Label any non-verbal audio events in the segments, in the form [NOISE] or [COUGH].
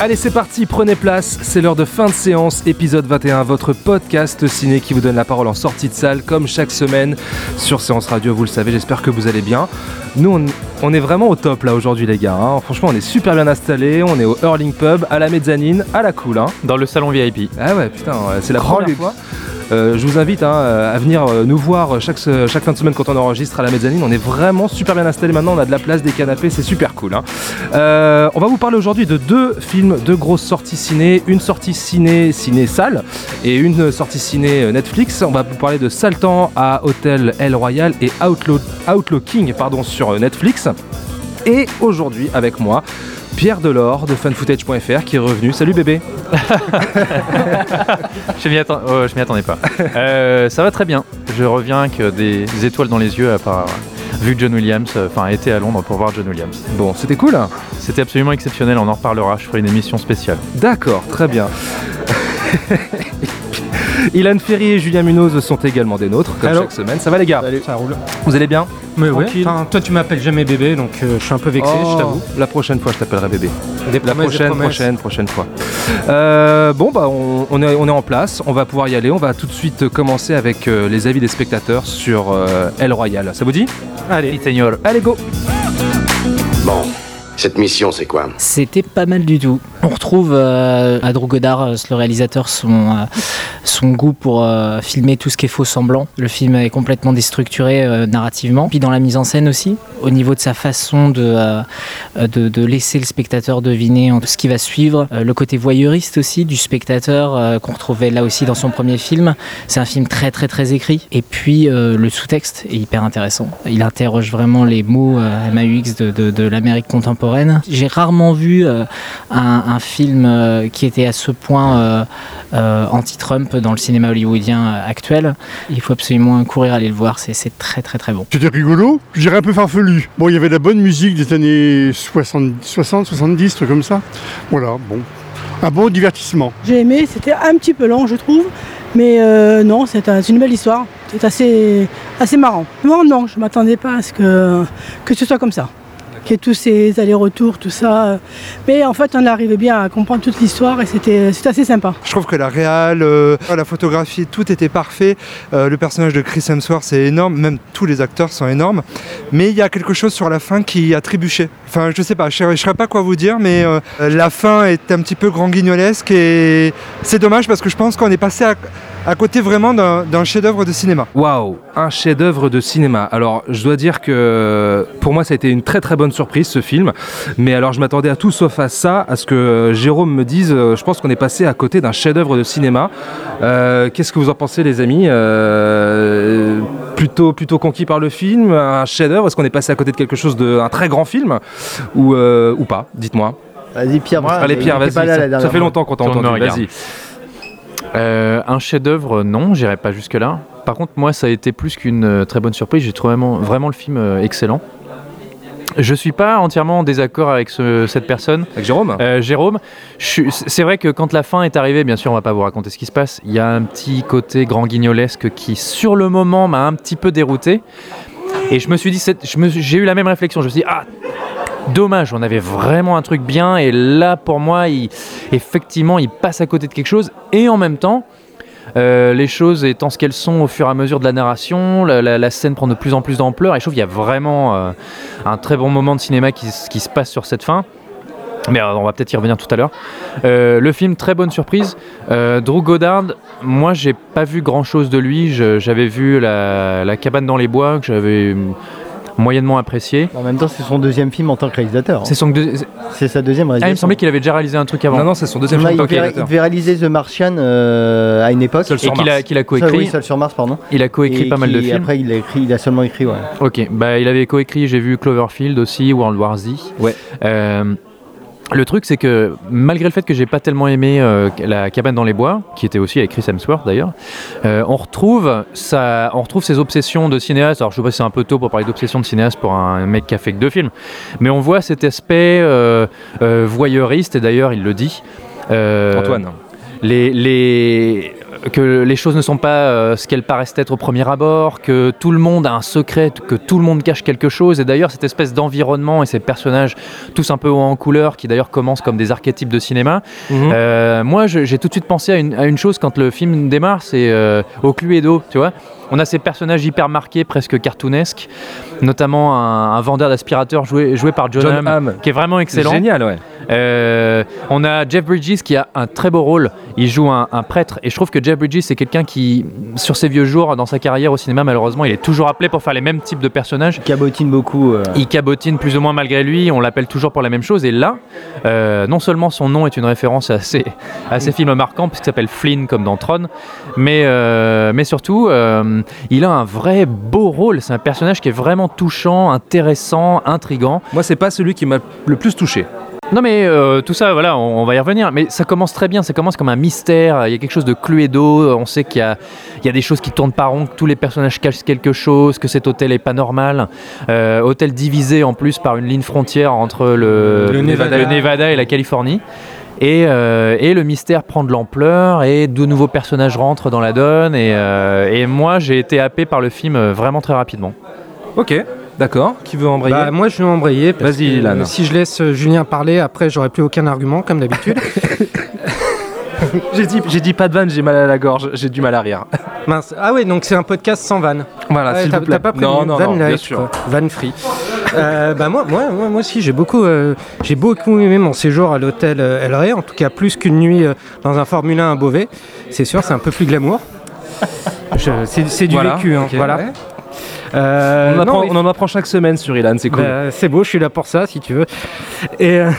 Allez, c'est parti, prenez place. C'est l'heure de fin de séance, épisode 21, votre podcast ciné qui vous donne la parole en sortie de salle, comme chaque semaine sur Séance Radio. Vous le savez, j'espère que vous allez bien. Nous, on, on est vraiment au top là aujourd'hui, les gars. hein. Franchement, on est super bien installés. On est au Hurling Pub, à la mezzanine, à la cool. Hein. Dans le salon VIP. Ah ouais, putain, c'est la Grand première luxe. fois. Euh, je vous invite hein, à venir euh, nous voir chaque, fin de semaine quand on enregistre à la mezzanine. On est vraiment super bien installé maintenant. On a de la place, des canapés, c'est super cool. hein. Euh, on va vous parler aujourd'hui de deux films, deux grosses sorties ciné. Une sortie ciné, ciné-salle et une sortie ciné euh, Netflix. On va vous parler de Saltan à Hôtel El Royal et Outlaw, Outlaw King pardon, sur euh, Netflix. Et aujourd'hui, avec moi, Pierre Delors de fanfootage.fr qui est revenu. Salut bébé [LAUGHS] Je m'y atten- oh, je m'y attendais pas. Euh, ça va très bien. Je reviens avec des étoiles dans les yeux après avoir vu John Williams, euh, enfin été à Londres pour voir John Williams. Bon, c'était cool hein C'était absolument exceptionnel, on en reparlera, je ferai une émission spéciale. D'accord, très bien. [LAUGHS] Ilan Ferry et Julien Munoz sont également des nôtres, comme chaque semaine. Ça va les gars Ça roule. Vous allez bien Mais ouais. Tranquille. Enfin, toi, tu m'appelles jamais bébé, donc euh, je suis un peu vexé, Oh, je t'avoue. La prochaine fois, je t'appellerai bébé. Des La des prochaine, prochaine, prochaine fois. Euh, bon, bah, on, on est, on est en place. On va pouvoir y aller. On va tout de suite commencer avec euh, les avis des spectateurs sur euh, El Royal. Ça vous dit Allez. Seigneur. Allez, go Bon, cette mission, c'est quoi? C'était pas mal du tout. On retrouve euh, à Drew Goddard, euh, le réalisateur, son, euh, son goût pour euh, filmer tout ce qui est faux semblant. Le film est complètement déstructuré narrativement, puis dans la mise en scène aussi, au niveau de sa façon de, de, laisser le spectateur deviner ce qui va suivre. Le côté voyeuriste aussi du spectateur qu'on retrouvait là aussi dans son premier film. C'est un film très très très écrit. Et puis le sous-texte est hyper intéressant. Il interroge vraiment les mots MAUX de, de, l'Amérique contemporaine. J'ai rarement vu un, un film euh, qui était à ce point euh, euh, anti-Trump dans le cinéma hollywoodien actuel. Il faut absolument courir aller le voir. C'est très très très bon. C'était rigolo, je dirais un peu farfelu. Bon, il y avait de la bonne musique des années 60, 60 70, trucs comme ça. Voilà, bon. Un bon divertissement. J'ai aimé, c'était un petit peu long je trouve, mais euh, non, c'est un- c'est une belle histoire, c'est assez, assez marrant. Moi non, je m'attendais pas à ce que, que ce soit comme ça, tous ces allers-retours, tout ça. Mais en fait on arrivait bien à comprendre toute l'histoire et c'était assez sympa. Je trouve que la réal, euh, la photographie, tout était parfait. Euh, le personnage de Chris Hemsworth, c'est énorme. Même tous les acteurs sont énormes. Mais il y a quelque chose sur la fin qui a trébuché. Enfin, je sais pas, je ne saurais pas quoi vous dire, mais euh, la fin est un petit peu grand guignolesque et c'est dommage parce que je pense qu'on est passé à, à côté vraiment d'un chef-d'œuvre de cinéma. Waouh, un chef-d'œuvre de cinéma. Alors, je dois dire que pour moi, ça a été une très très bonne surprise ce film. Mais alors, je m'attendais à tout sauf à ça, à ce que Jérôme me dise. euh, Je pense qu'on est passé à côté d'un chef-d'œuvre de cinéma. Euh, Qu'est-ce que vous en pensez, les amis? Euh, Plutôt plutôt conquis par le film, un chef-d'œuvre? Est-ce qu'on est passé à côté de quelque chose d'un très grand film? Ou euh, ou pas? Dites-moi. Vas-y, Pierre. Allez, Pierre, vas-y. pas là la Ça, ça fait longtemps qu'on t'a entendu. Vas-y. Euh, un chef-d'œuvre, non, j'irai pas jusque-là. Par contre, moi, ça a été plus qu'une euh, très bonne surprise. J'ai trouvé vraiment, vraiment le film euh, excellent. Je suis pas entièrement en désaccord avec ce- cette personne. Avec Jérôme? Euh, Jérôme, c'est vrai que quand la fin est arrivée, bien sûr, on va pas vous raconter ce qui se passe. Il y a un petit côté grand guignolesque qui, sur le moment, m'a un petit peu dérouté. Et je me suis dit, j'ai eu la même réflexion. Je me suis dit, ah, dommage, on avait vraiment un truc bien. Et là, pour moi, effectivement, il passe à côté de quelque chose. Et en même temps, euh, les choses étant ce qu'elles sont au fur et à mesure de la narration, la, scène prend de plus en plus d'ampleur et je trouve qu'il y a vraiment euh, un très bon moment de cinéma qui, se passe sur cette fin. Mais euh, on va peut-être y revenir tout à l'heure. Le film, très bonne surprise. Drew Goddard, moi j'ai pas vu grand chose de lui. J'avais vu la, La cabane dans les bois que j'avais moyennement apprécié. En même temps, c'est son deuxième film en tant que réalisateur. hein. C'est son deux- c'est- sa deuxième Ah, il me réalisation. semblait qu'il avait déjà réalisé un truc avant. Non, non, c'est son deuxième film il, en tant que devait, il réalisateur. devait réaliser The Martian euh, à une époque. Seul et qu'il a, qu'il a coécrit. oui, Seul sur Mars, pardon. Il a coécrit pas mal de films. Après, il a, écrit, il a seulement écrit, ouais. Ok, bah il avait coécrit, j'ai vu Cloverfield aussi, World War Z. Ouais. Euh, Le truc, c'est que malgré le fait que j'ai pas tellement aimé euh, la cabane dans les bois, qui était aussi avec Chris Hemsworth d'ailleurs, euh, on retrouve ça, on retrouve ses obsessions de cinéaste. Alors je sais pas si c'est un peu tôt pour parler d'obsessions de cinéaste pour un mec qui a fait que deux films, mais on voit cet aspect euh, voyeuriste et d'ailleurs il le dit. Antoine. les, les, que les choses ne sont pas euh, ce qu'elles paraissent être au premier abord, que tout le monde a un secret, que tout le monde cache quelque chose. Et d'ailleurs, cette espèce d'environnement et ces personnages tous un peu en couleur, qui d'ailleurs commencent comme des archétypes de cinéma, Mhm. euh, moi j'ai tout de suite pensé à une, à une chose quand le film démarre, c'est euh, au Cluedo, tu vois. On a ces personnages hyper marqués, presque cartoonesques, notamment un, un vendeur d'aspirateurs joué, joué par John, John Hamm, Hamm. qui est vraiment excellent. génial, ouais. Euh, on a Jeff Bridges qui a un très beau rôle. Il joue un, un prêtre et je trouve que Jeff Bridges c'est quelqu'un qui, sur ses vieux jours, dans sa carrière au cinéma, malheureusement, il est toujours appelé pour faire les mêmes types de personnages. Cabotine beaucoup. euh, Il cabotine plus ou moins malgré lui, on l'appelle toujours pour la même chose. Et là, euh, non seulement son nom est une référence à ses, à ses films marquants, puisqu'il s'appelle Flynn comme dans Tron, mais, mais surtout, euh, il a un vrai beau rôle. C'est un personnage qui est vraiment touchant, intéressant, intrigant. Moi, c'est pas celui qui m'a le plus touché. Non mais euh, tout ça, voilà, on, on va y revenir. Mais ça commence très bien, ça commence comme un mystère. Il y a quelque chose de Cluedo. On sait qu'il y a, il y a des choses qui tournent pas rond, que tous les personnages cachent quelque chose, que cet hôtel est pas normal. Euh, hôtel divisé en plus par une ligne frontière entre le, Le Nevada. le Nevada et la Californie. Et, euh, et le mystère prend de l'ampleur et de nouveaux personnages rentrent dans la donne. Et, euh, et moi, j'ai été happé par le film vraiment très rapidement. Ok, d'accord. Qui veut embrayer Bah, moi, je vais embrayer. parce Vas-y, que, Ilan. Si je laisse euh, Julien parler, après, j'aurai plus aucun argument, comme d'habitude. [LAUGHS] J'ai dit, j'ai dit pas de vanne, j'ai mal à la gorge, j'ai du mal à rire. Mince. Ah oui, donc c'est un podcast sans vanne. Voilà, Ouais, s'il vous plaît. t'as pas prévu non, non, van non, bien light, sûr. quoi. Van free. Euh, bah moi, moi, moi, moi aussi, j'ai beaucoup, euh, j'ai beaucoup aimé mon séjour à l'hôtel euh, El Rey. En tout cas, plus qu'une nuit euh, dans un Formule 1 à Beauvais. C'est sûr, c'est un peu plus glamour. [LAUGHS] C'est du Voilà, vécu, hein, voilà. ouais. Euh, on, non, apprend- mais- on en apprend chaque semaine sur Ilan, c'est cool. bah, c'est beau, je suis là pour ça, si tu veux. Et euh,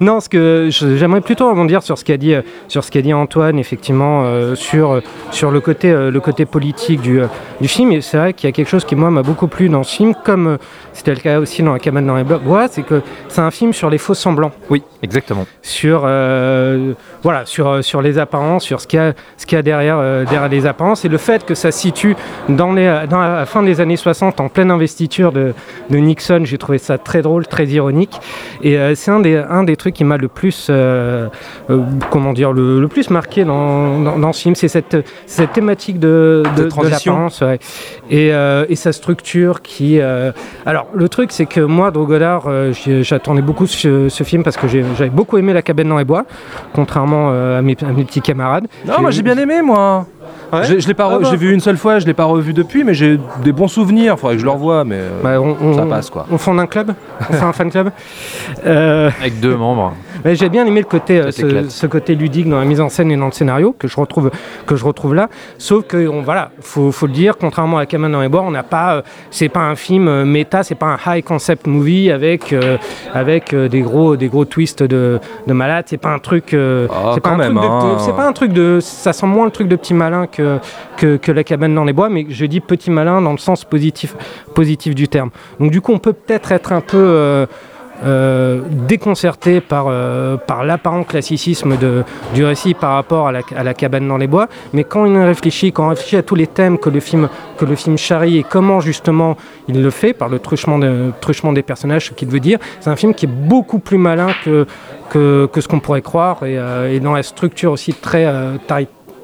non, ce que j'aimerais plutôt rebondir sur ce qu'a dit, sur ce qu'a dit Antoine, effectivement, euh, sur sur le côté euh, le côté politique du euh, du film. Et c'est vrai qu'il y a quelque chose qui moi m'a beaucoup plu dans ce film, comme c'était le cas aussi dans La cabane dans les bois, c'est que c'est un film sur les faux semblants Oui, exactement. sur voilà sur euh, sur les apparences, sur ce qu'il y a ce qu'il y a derrière euh, derrière les apparences et le fait que ça se situe dans les dans la fin des années 60 en pleine investiture de, de Nixon, j'ai trouvé ça très drôle, très ironique et euh, c'est un des un des trucs qui m'a le plus euh, euh, comment dire le, le plus marqué dans, dans, dans ce film, c'est cette cette thématique de de, De transition. l'apparence ouais. et euh, et sa structure qui euh, alors le truc c'est que moi Drogodard euh, j'attendais beaucoup ce, ce film parce que j'avais beaucoup aimé La cabane dans les bois contrairement euh, à, mes, à mes petits camarades. Non, moi j'ai bien aimé, moi. Ouais Je, je l'ai pas, Ah bah. j'ai vu une seule fois, je l'ai pas revu depuis, mais j'ai des bons souvenirs. Faudrait que je le revoie, mais euh, Bah, on, on- ça passe quoi. On fonde un club On fait un fan club [LAUGHS] Euh, Avec deux membres. mais J'ai bien aimé le côté, euh, ce, côté ludique dans la mise en scène et dans le scénario que je retrouve, que je retrouve là. Sauf que, on, voilà, faut, faut le dire, contrairement à Cabane dans les bois, on n'a pas, euh, c'est pas un film euh, méta, c'est pas un high concept movie avec, euh, avec euh, des gros, des gros twists de, de malade. C'est pas un truc, euh, Ah, c'est pas un même, truc de- hein. c'est pas un truc de, ça sent moins le truc de petit malin que, la cabane dans les bois, mais je dis petit malin dans le sens positif, du terme. Donc du coup, on peut peut-être être un peu euh, euh, déconcerté par, euh, par l'apparent classicisme du récit par rapport à la, cabane dans les bois, mais quand on réfléchit, quand on réfléchit à tous les thèmes que le film, que le film charrie et comment justement il le fait, par le truchement, de- truchement des personnages, ce qu'il veut dire, c'est un film qui est beaucoup plus malin que, ce qu'on pourrait croire et, et dans la structure aussi très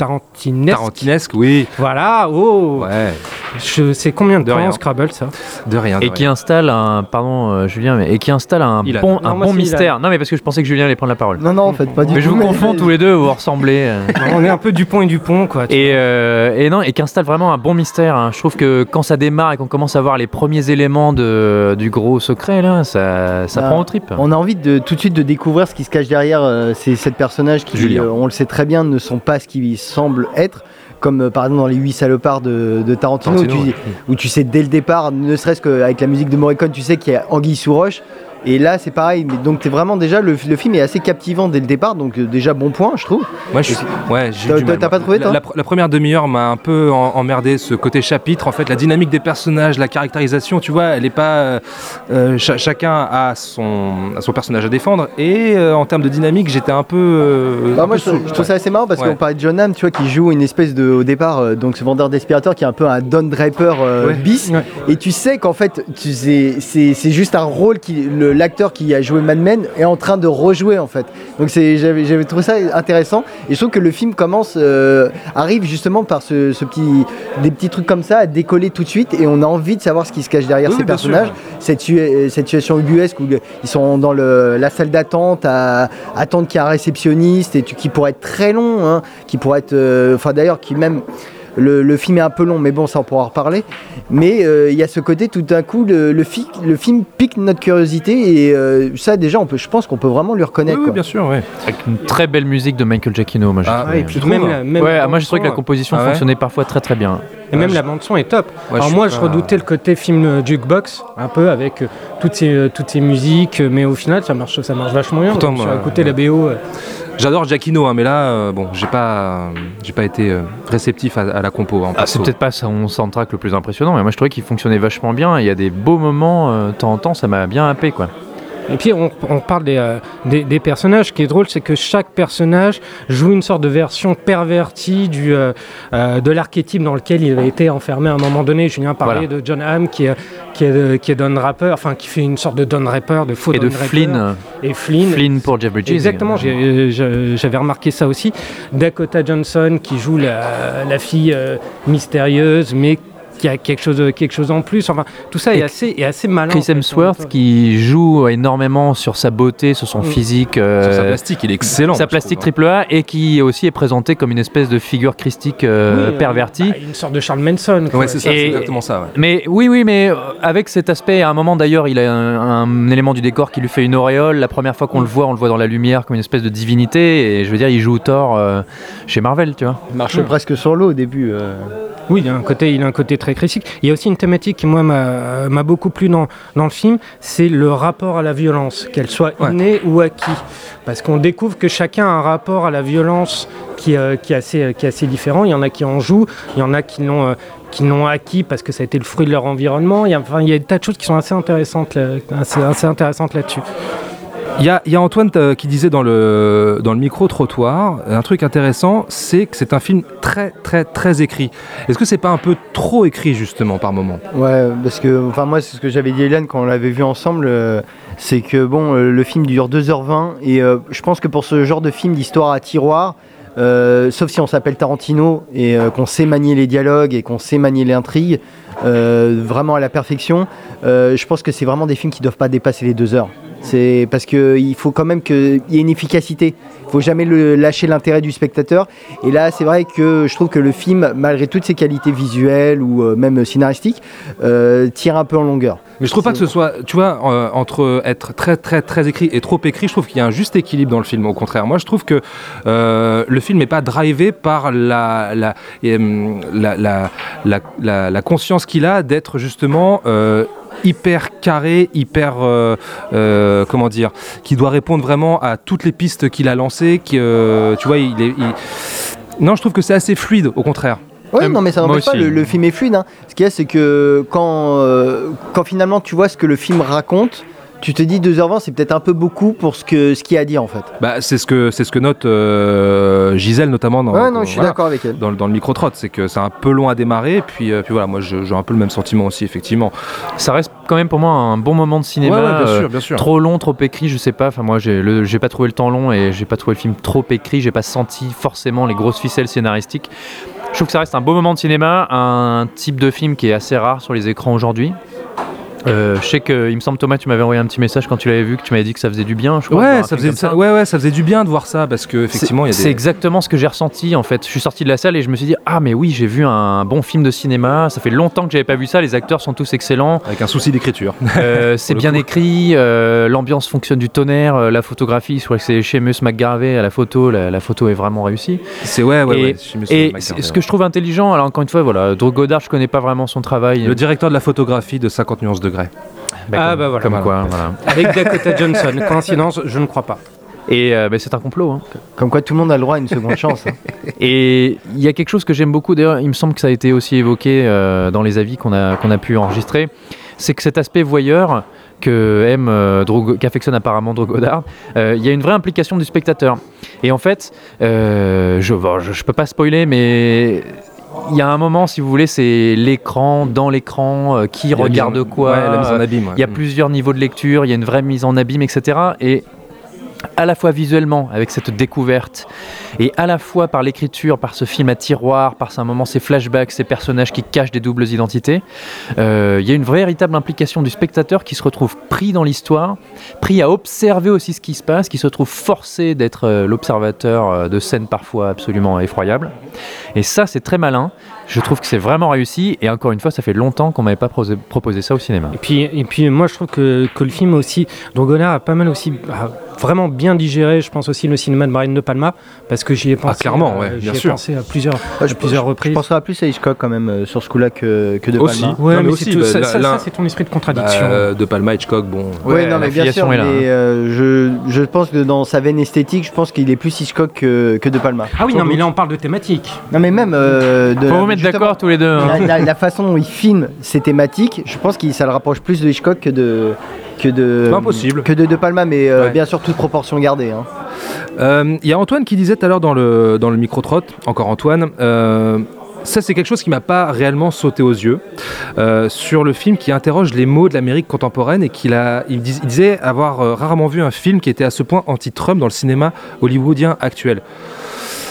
tarantinesque. Tarantinesque, oui. Voilà, oh Ouais, Je sais combien de, De temps rien. Scrabble ça de rien. de Et qui installe un, pardon euh, Julien, mais, et qui installe un bon, un bon mystère. Non mais parce que je pensais que Julien allait prendre la parole. Non, non, en fait, pas du Mais tout. je vous confonds tous les deux, vous ressemblez. euh. [LAUGHS] On est un peu Dupont et Dupont quoi. Et, euh, et non, et qui installe vraiment un bon mystère. hein. Je trouve que quand ça démarre et qu'on commence à voir les premiers éléments de, du gros secret, là, ça, ça Ah. prend au trip. On a envie de tout de suite de découvrir ce qui se cache derrière euh, ces sept personnages qui, Julien. euh, on le sait très bien, ne sont pas ce qu'ils semblent être. Comme euh, par exemple dans les huit salopards de, de Tarantino, Tarantino, où, tu, où tu sais dès le départ, ne serait-ce qu'avec la musique de Morricone, tu sais qu'il y a Anguille sous roche. Et là, c'est pareil. Mais donc, vraiment déjà le, le film est assez captivant dès le départ. Donc, euh, déjà bon point, je trouve. Moi, je, ouais, j'ai T'as- pas trouvé, toi la, la- la première demi-heure m'a un peu en- emmerdé ce côté chapitre. En fait, la dynamique des personnages, la caractérisation, tu vois, elle est pas. euh, euh, cha- chacun a son, a son personnage à défendre. Et euh, en termes de dynamique, j'étais un peu. euh, Bah, un moi, peu je, trouve- sous- je trouve ça assez marrant parce Ouais. qu'on parlait de John Hamm, tu vois, qui joue une espèce de, au départ, donc ce vendeur d'aspirateur qui est un peu un Don Draper bis. Et tu sais qu'en fait, tu sais, c'est c'est juste un rôle qui le- l'acteur qui a joué Mad Men est en train de rejouer en fait. Donc j'avais trouvé ça intéressant. Et je trouve que le film commence, euh, arrive justement par ce, ce petit, des petits trucs comme ça à décoller tout de suite et on a envie de savoir ce qui se cache derrière Oui, ces sûr. personnages. Cette, situa- cette situation ubuesque où ils sont dans le- la salle d'attente à attendre qu'il y ait un réceptionniste et tu- qui pourrait être très long, hein, qui pourrait être, euh, enfin d'ailleurs qui même le, le film est un peu long, mais bon, ça on pourra en reparler. Mais euh, il y a ce côté, tout d'un coup, le, le, fi- le film pique notre curiosité et euh, ça déjà, on peut, je pense qu'on peut vraiment lui reconnaître. oui, bien sûr, ouais. Avec une très belle musique de Michael Giacchino, moi j'ai Ah, trouvé. et puis Tu même trouves la, même ouais, ah, moi j'ai trouvé que la composition Ah ouais fonctionnait parfois très très bien. Et même Ouais, la je- bande son est top. Ouais, Alors je moi, je redoutais le côté film euh, jukebox, un peu avec euh, toutes ces euh, toutes ces musiques, mais au final, ça marche ça marche vachement bien. Pourtant, Donc, moi, écouté la BO. Euh, J'adore Giacchino, hein, mais là, euh, bon, j'ai pas, j'ai pas été euh, réceptif à, à la compo. hein, Ah, c'est peut-être pas son soundtrack le plus impressionnant, mais moi je trouvais qu'il fonctionnait vachement bien. Il y a des beaux moments, euh, de temps en temps, ça m'a bien happé quoi. Et puis on, on parle des, euh, des, des personnages. Ce qui est drôle, c'est que chaque personnage joue une sorte de version pervertie du, euh, euh, de l'archétype dans lequel il a été enfermé à un moment donné. Julien parlait de John Hamm qui est, qui est, qui est Don Rapper, enfin qui fait une sorte de Don Rapper, de faux Et Don de Rapper. Flynn, Et Flynn. Flynn pour Jeff Bridges. Exactement, j'avais remarqué ça aussi. Dakota Johnson qui joue la, la fille mystérieuse, mais qui a quelque chose, quelque chose en plus. Enfin, tout ça est Et assez, est assez malin. Chris en fait, Hemsworth qui joue énormément sur sa beauté, sur son Mm. physique, euh, Sur sa plastique, il est excellent. sa plastique trouve, triple A et qui aussi est présenté comme une espèce de figure christique euh, Oui, euh, pervertie. bah, une sorte de Charles Manson. hein. Ouais, c'est ça, c'est exactement ça. ouais. Mais oui, oui, mais euh, avec cet aspect, à un moment d'ailleurs, il a un, un élément du décor qui lui fait une auréole. La première fois qu'on le voit, on le voit dans la lumière comme une espèce de divinité. Et je veux dire, il joue Thor euh, chez Marvel, tu vois. Il marche presque sur l'eau au début. euh. Oui, il a un côté, il a un côté très critique. Il y a aussi une thématique qui moi m'a beaucoup plu dans, dans le film, c'est le rapport à la violence, qu'elle soit Ouais. innée ou acquis, parce qu'on découvre que chacun a un rapport à la violence qui, euh, qui est assez qui est assez différent. Il y en a qui en jouent, il y en a qui l'ont euh, qui l'ont acquis parce que ça a été le fruit de leur environnement. Il y a, enfin, il y a des tas de choses qui sont assez intéressantes, là- assez, assez intéressantes là-dessus. Il y a, Antoine euh, qui disait dans le, dans le micro-trottoir, un truc intéressant, c'est que c'est un film très très très écrit. Est-ce que c'est pas un peu trop écrit justement par moment? Ouais, parce que enfin moi c'est ce que j'avais dit Hélène quand on l'avait vu ensemble, euh, c'est que bon euh, le film dure 2h20 et euh, je pense que pour ce genre de film d'histoire à tiroir, euh, sauf si on s'appelle Tarantino et euh, qu'on sait manier les dialogues et qu'on sait manier l'intrigue euh, vraiment à la perfection, euh, je pense que c'est vraiment des films qui doivent pas dépasser les deux heures. C'est parce que il faut quand même qu'il y ait une efficacité. Il faut jamais lâcher l'intérêt du spectateur. Et là, c'est vrai que je trouve que le film, malgré toutes ses qualités visuelles ou euh, même scénaristiques, euh, tire un peu en longueur. Mais je trouve pas que ce soit, tu vois, euh, entre être très très très écrit et trop écrit, je trouve qu'il y a un juste équilibre dans le film. Au contraire, moi je trouve que le film n'est pas drivé par la la, conscience qu'il a d'être justement hyper carré, hyper euh, euh, comment dire, qui doit répondre vraiment à toutes les pistes qu'il a lancées. Qui, euh, tu vois, il est, il- non, je trouve que c'est assez fluide. Au contraire. Euh, non, mais ça n'empêche pas, le, le film est fluide. hein. Ce qu'il y a, c'est que quand, euh, quand finalement tu vois ce que le film raconte, tu te dis 2h20, c'est peut-être un peu beaucoup pour ce qu'il ce qu'il y a à dire en fait. Bah, c'est ce que c'est ce que note euh, Gisèle notamment dans, ouais, non, je suis voilà. d'accord avec elle. dans, le- dans le micro-trot, c'est que c'est un peu long à démarrer, puis, euh, puis voilà, moi j'ai un peu le même sentiment aussi, effectivement. Ça reste quand même pour moi un bon moment de cinéma. Ouais, ouais, bien euh, sûr, bien sûr. Trop long, trop écrit, je sais pas. Enfin, moi, j'ai le- j'ai pas trouvé le temps long et j'ai pas trouvé le film trop écrit. J'ai pas senti forcément les grosses ficelles scénaristiques. Je trouve que ça reste un beau moment de cinéma, un type de film qui est assez rare sur les écrans aujourd'hui. Euh, je sais que, il me semble, Thomas, tu m'avais envoyé un petit message quand tu l'avais vu, que tu m'avais dit que ça faisait du bien. Je crois, de Ouais ça, faisait, comme ça- ouais, ouais, ça faisait du bien de voir ça, parce que effectivement, C'est des... exactement ce que j'ai ressenti en fait. Je suis sorti de la salle et je me suis dit ah mais oui j'ai vu un bon film de cinéma. Ça fait longtemps que j'avais pas vu ça. Les acteurs sont tous excellents. Avec un souci d'écriture. Euh, [LAUGHS] c'est bien coup. écrit. euh, L'ambiance fonctionne du tonnerre. la photographie, je crois que c'est Seamus McGarvey à la photo. La, la photo est vraiment réussie. C'est ouais, ouais, et ouais. et ce que je trouve intelligent, alors encore une fois voilà, Drew Goddard je connais pas vraiment son travail. Le directeur de la photographie de 50 nuances degrés. Ah bah voilà. Comme quoi, voilà. Avec Dakota Johnson. [LAUGHS] Coïncidence, je ne crois pas. Et euh, bah, c'est un complot. hein. Comme quoi tout le monde a le droit à une seconde chance. hein. [LAUGHS] Et il y a quelque chose que j'aime beaucoup, d'ailleurs, il me semble que ça a été aussi évoqué euh, dans les avis qu'on a, qu'on a pu enregistrer, c'est que cet aspect voyeur que aime, euh, Drogo- qu'affectionne apparemment Drogodard, il y a une vraie implication du spectateur. Et en fait, euh, je, bon, je, je peux pas spoiler, mais il y a un moment, si vous voulez, c'est l'écran, dans l'écran, euh, qui regarde quoi. ouais, la mise en abîme, ouais. Il y a plusieurs niveaux de lecture, il y a une vraie mise en abîme, etc. Et à la fois visuellement avec cette découverte et à la fois par l'écriture, par ce film à tiroir, par un moment ces flashbacks, ces personnages qui cachent des doubles identités, euh, il y a une véritable implication du spectateur qui se retrouve pris dans l'histoire, pris à observer aussi ce qui se passe, qui se trouve forcé d'être euh, l'observateur euh, de scènes parfois absolument effroyables. Et ça, c'est très malin. Je trouve que c'est vraiment réussi. Et encore une fois, ça fait longtemps qu'on m'avait pas proposé ça au cinéma. Et puis, et puis moi, je trouve que, que le film aussi, Drogonard a pas mal aussi, vraiment bien digéré, je pense aussi, le cinéma de Brian De Palma, parce que j'y ai pensé. clairement, euh, ouais, bien ai sûr. pensé à plusieurs, Ouais, à plusieurs je reprises. penserais plus à Hitchcock quand même euh, sur ce coup-là que, que de Aussi. Palma. Ouais, Non, mais mais, aussi, c'est tout- bah, ça, c'est ton esprit de contradiction. Bah, de Palma, Hitchcock, bon. Oui, Ouais, non, mais bien sûr, est là, mais hein. euh, je, je pense que dans sa veine esthétique, je pense qu'il est plus Hitchcock que, que De Palma. ah oui, non, mais là, on parle de thématique. Non, mais même euh, de. Faut vous mettre d'accord tous les deux. hein. La, la- la façon dont il filme ses thématiques, je pense que ça le rapproche plus de Hitchcock que de que de impossible. que de De Palma, mais euh, Ouais. bien sûr toute proportion gardée. hein. Euh, Il y a Antoine qui disait tout à l'heure dans le, dans le micro-trot, encore Antoine, euh, ça c'est quelque chose qui m'a pas réellement sauté aux yeux, euh, sur le film qui interroge les mots de l'Amérique contemporaine et qu'il a, il, dis- il disait avoir euh, rarement vu un film qui était à ce point anti-Trump dans le cinéma hollywoodien actuel.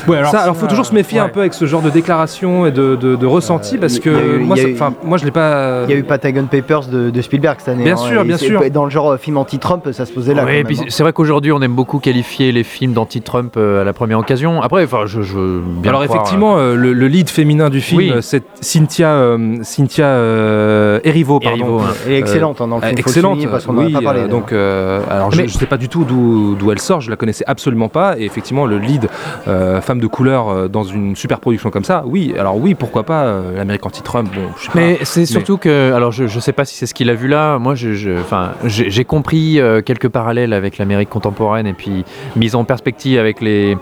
Ouais, alors, ça, alors faut toujours se méfier un peu avec ce genre de déclaration et de, de, de ressenti parce il que eu- moi, ça- eu- moi je l'ai pas. Il y a eu Patagon Papers de, de Spielberg cette année. Bien hein, sûr, et bien c'est- sûr. Dans le genre euh, film anti-Trump, ça se posait là. Oui, quand et même, puis hein. c'est vrai qu'aujourd'hui on aime beaucoup qualifier les films d'anti-Trump euh, à la première occasion. Après, enfin, je, je veux bien Alors croire, effectivement, euh, le, le lead féminin du film, Oui. euh, c'est Cynthia, euh, Cynthia euh, Erivo, pardon. Erivo, hein. Elle est excellente hein, dans le Euh, film. excellente, parce qu'on a pas parlé. euh, donc, euh, alors je ne sais pas du tout d'où d'où elle sort, je la connaissais absolument pas. Et effectivement, le lead euh, femme de couleur euh, dans une super production comme ça, oui. Alors oui, pourquoi pas euh, l'Amérique anti-Trump. Bon, je Mais c'est surtout que, alors je, je sais pas si c'est ce qu'il a vu là, moi je, je- j'ai j'ai compris euh, quelques parallèles avec l'Amérique contemporaine et puis mise en perspective avec les,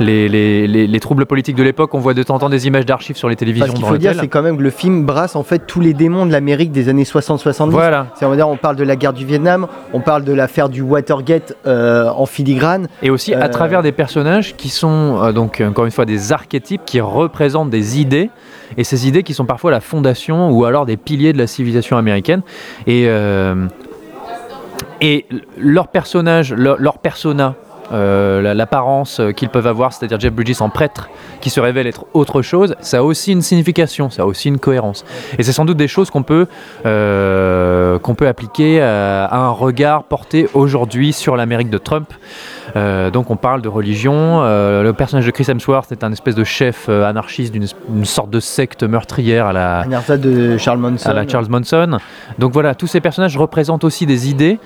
les, les, les- les troubles politiques de l'époque. On voit de temps en temps des images d'archives sur les télévisions Parce qu'il faut dire, c'est quand même que le film brasse en fait tous les démons de l'Amérique des années 60-70. Voilà. On, va dire, on parle de la guerre du Vietnam, on parle de l'affaire du Watergate euh, en filigrane. Et aussi à Euh, travers des personnages qui sont euh, donc encore une fois des archétypes qui représentent des idées et ces idées qui sont parfois la fondation ou alors des piliers de la civilisation américaine et et leur personnage, leur, leur persona. Euh, la- l'apparence qu'ils peuvent avoir, c'est-à-dire Jeff Bridges en prêtre qui se révèle être autre chose, ça a aussi une signification, ça a aussi une cohérence. Et c'est sans doute des choses qu'on peut, euh, qu'on peut appliquer à, à un regard porté aujourd'hui sur l'Amérique de Trump. Euh, donc on parle de religion. le personnage de Chris Hemsworth est un espèce de chef anarchiste d'une une sorte de secte meurtrière à la, Anerza de Charles Manson. à la Charles Manson. Donc voilà, tous ces personnages représentent aussi des idées.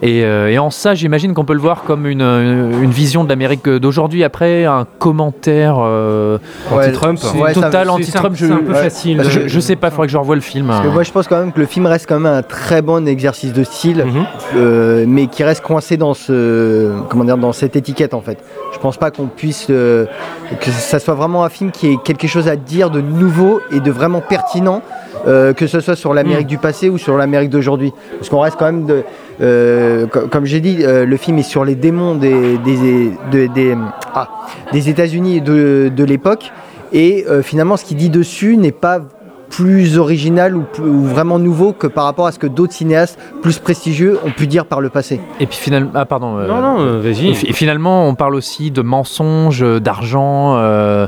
Et, euh, et en ça, j'imagine qu'on peut le voir comme une, une vision de l'Amérique d'aujourd'hui. Après, un commentaire euh, Ouais, anti-Trump. ouais, total anti-Trump. c'est un peu je, facile. Je, je sais pas, il faudrait que je revoie le film. Parce que moi, je pense quand même que le film reste quand même un très bon exercice de style, Mhm. euh, mais qui reste coincé dans ce, comment dire, dans cette étiquette en fait. Je pense pas qu'on puisse, euh, que ça soit vraiment un film qui ait quelque chose à dire de nouveau et de vraiment pertinent, euh, que ce soit sur l'Amérique du passé ou sur l'Amérique d'aujourd'hui. Parce qu'on reste quand même de, euh, co- comme j'ai dit, euh, le film est sur les démons des, des, de- des, ah, États-Unis de, de l'époque. Et euh, finalement, ce qu'il dit dessus n'est pas plus original ou, plus- ou vraiment nouveau que par rapport à ce que d'autres cinéastes plus prestigieux ont pu dire par le passé. Et puis finalement, ah pardon. euh, Non, non, euh, vas-y. Et, fi- et finalement, on parle aussi de mensonges, euh, d'argent, euh,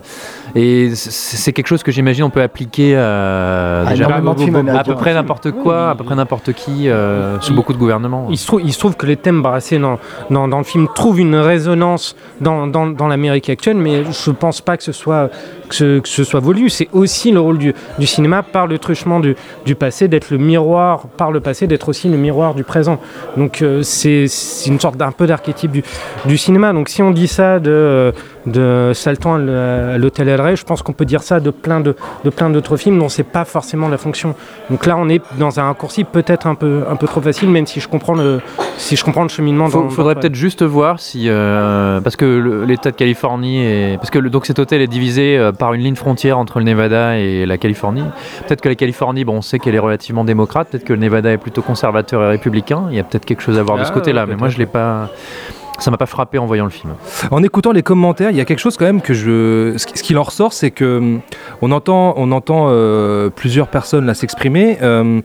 et c'est quelque chose que j'imagine on peut appliquer à, À déjà, peu près n'importe quoi, à peu près n'importe qui, euh, sous Il- beaucoup de gouvernements. Il se, trouve, il se trouve que les thèmes brassés dans, dans, dans le film trouvent une résonance dans, dans, dans l'Amérique actuelle, mais je ne pense pas que ce soit que ce, que ce soit voulu. C'est aussi le rôle du, du cinéma par le truchement du, passé, d'être le miroir par le passé, d'être aussi le miroir du présent. Donc euh, c'est une sorte d'un peu d'archétype du, du cinéma. Donc si on dit ça de, de Saltan à l'Hôtel El Rey, je pense qu'on peut dire ça de plein de, de plein d'autres films dont c'est pas forcément la fonction. Donc là, on est dans un raccourci peut-être un peu, un peu trop facile, même si je comprends le, si je comprends le cheminement. Dans- faudrait peut-être juste voir si euh, parce que l'État de Californie est parce que le- donc cet hôtel est divisé euh, par une ligne frontière entre le Nevada et la Californie. Peut-être que la Californie, bon, on sait qu'elle est relativement démocrate. Peut-être que le Nevada est plutôt conservateur et républicain. Il y a peut-être quelque chose à voir de ce Ah, côté-là. mais moi, je l'ai pas. Ça m'a pas frappé en voyant le film. En écoutant les commentaires, il y a quelque chose quand même que je. Ce qui- ce qu'il en ressort, c'est que hum, on entend, on entend euh, plusieurs personnes là s'exprimer. Euh,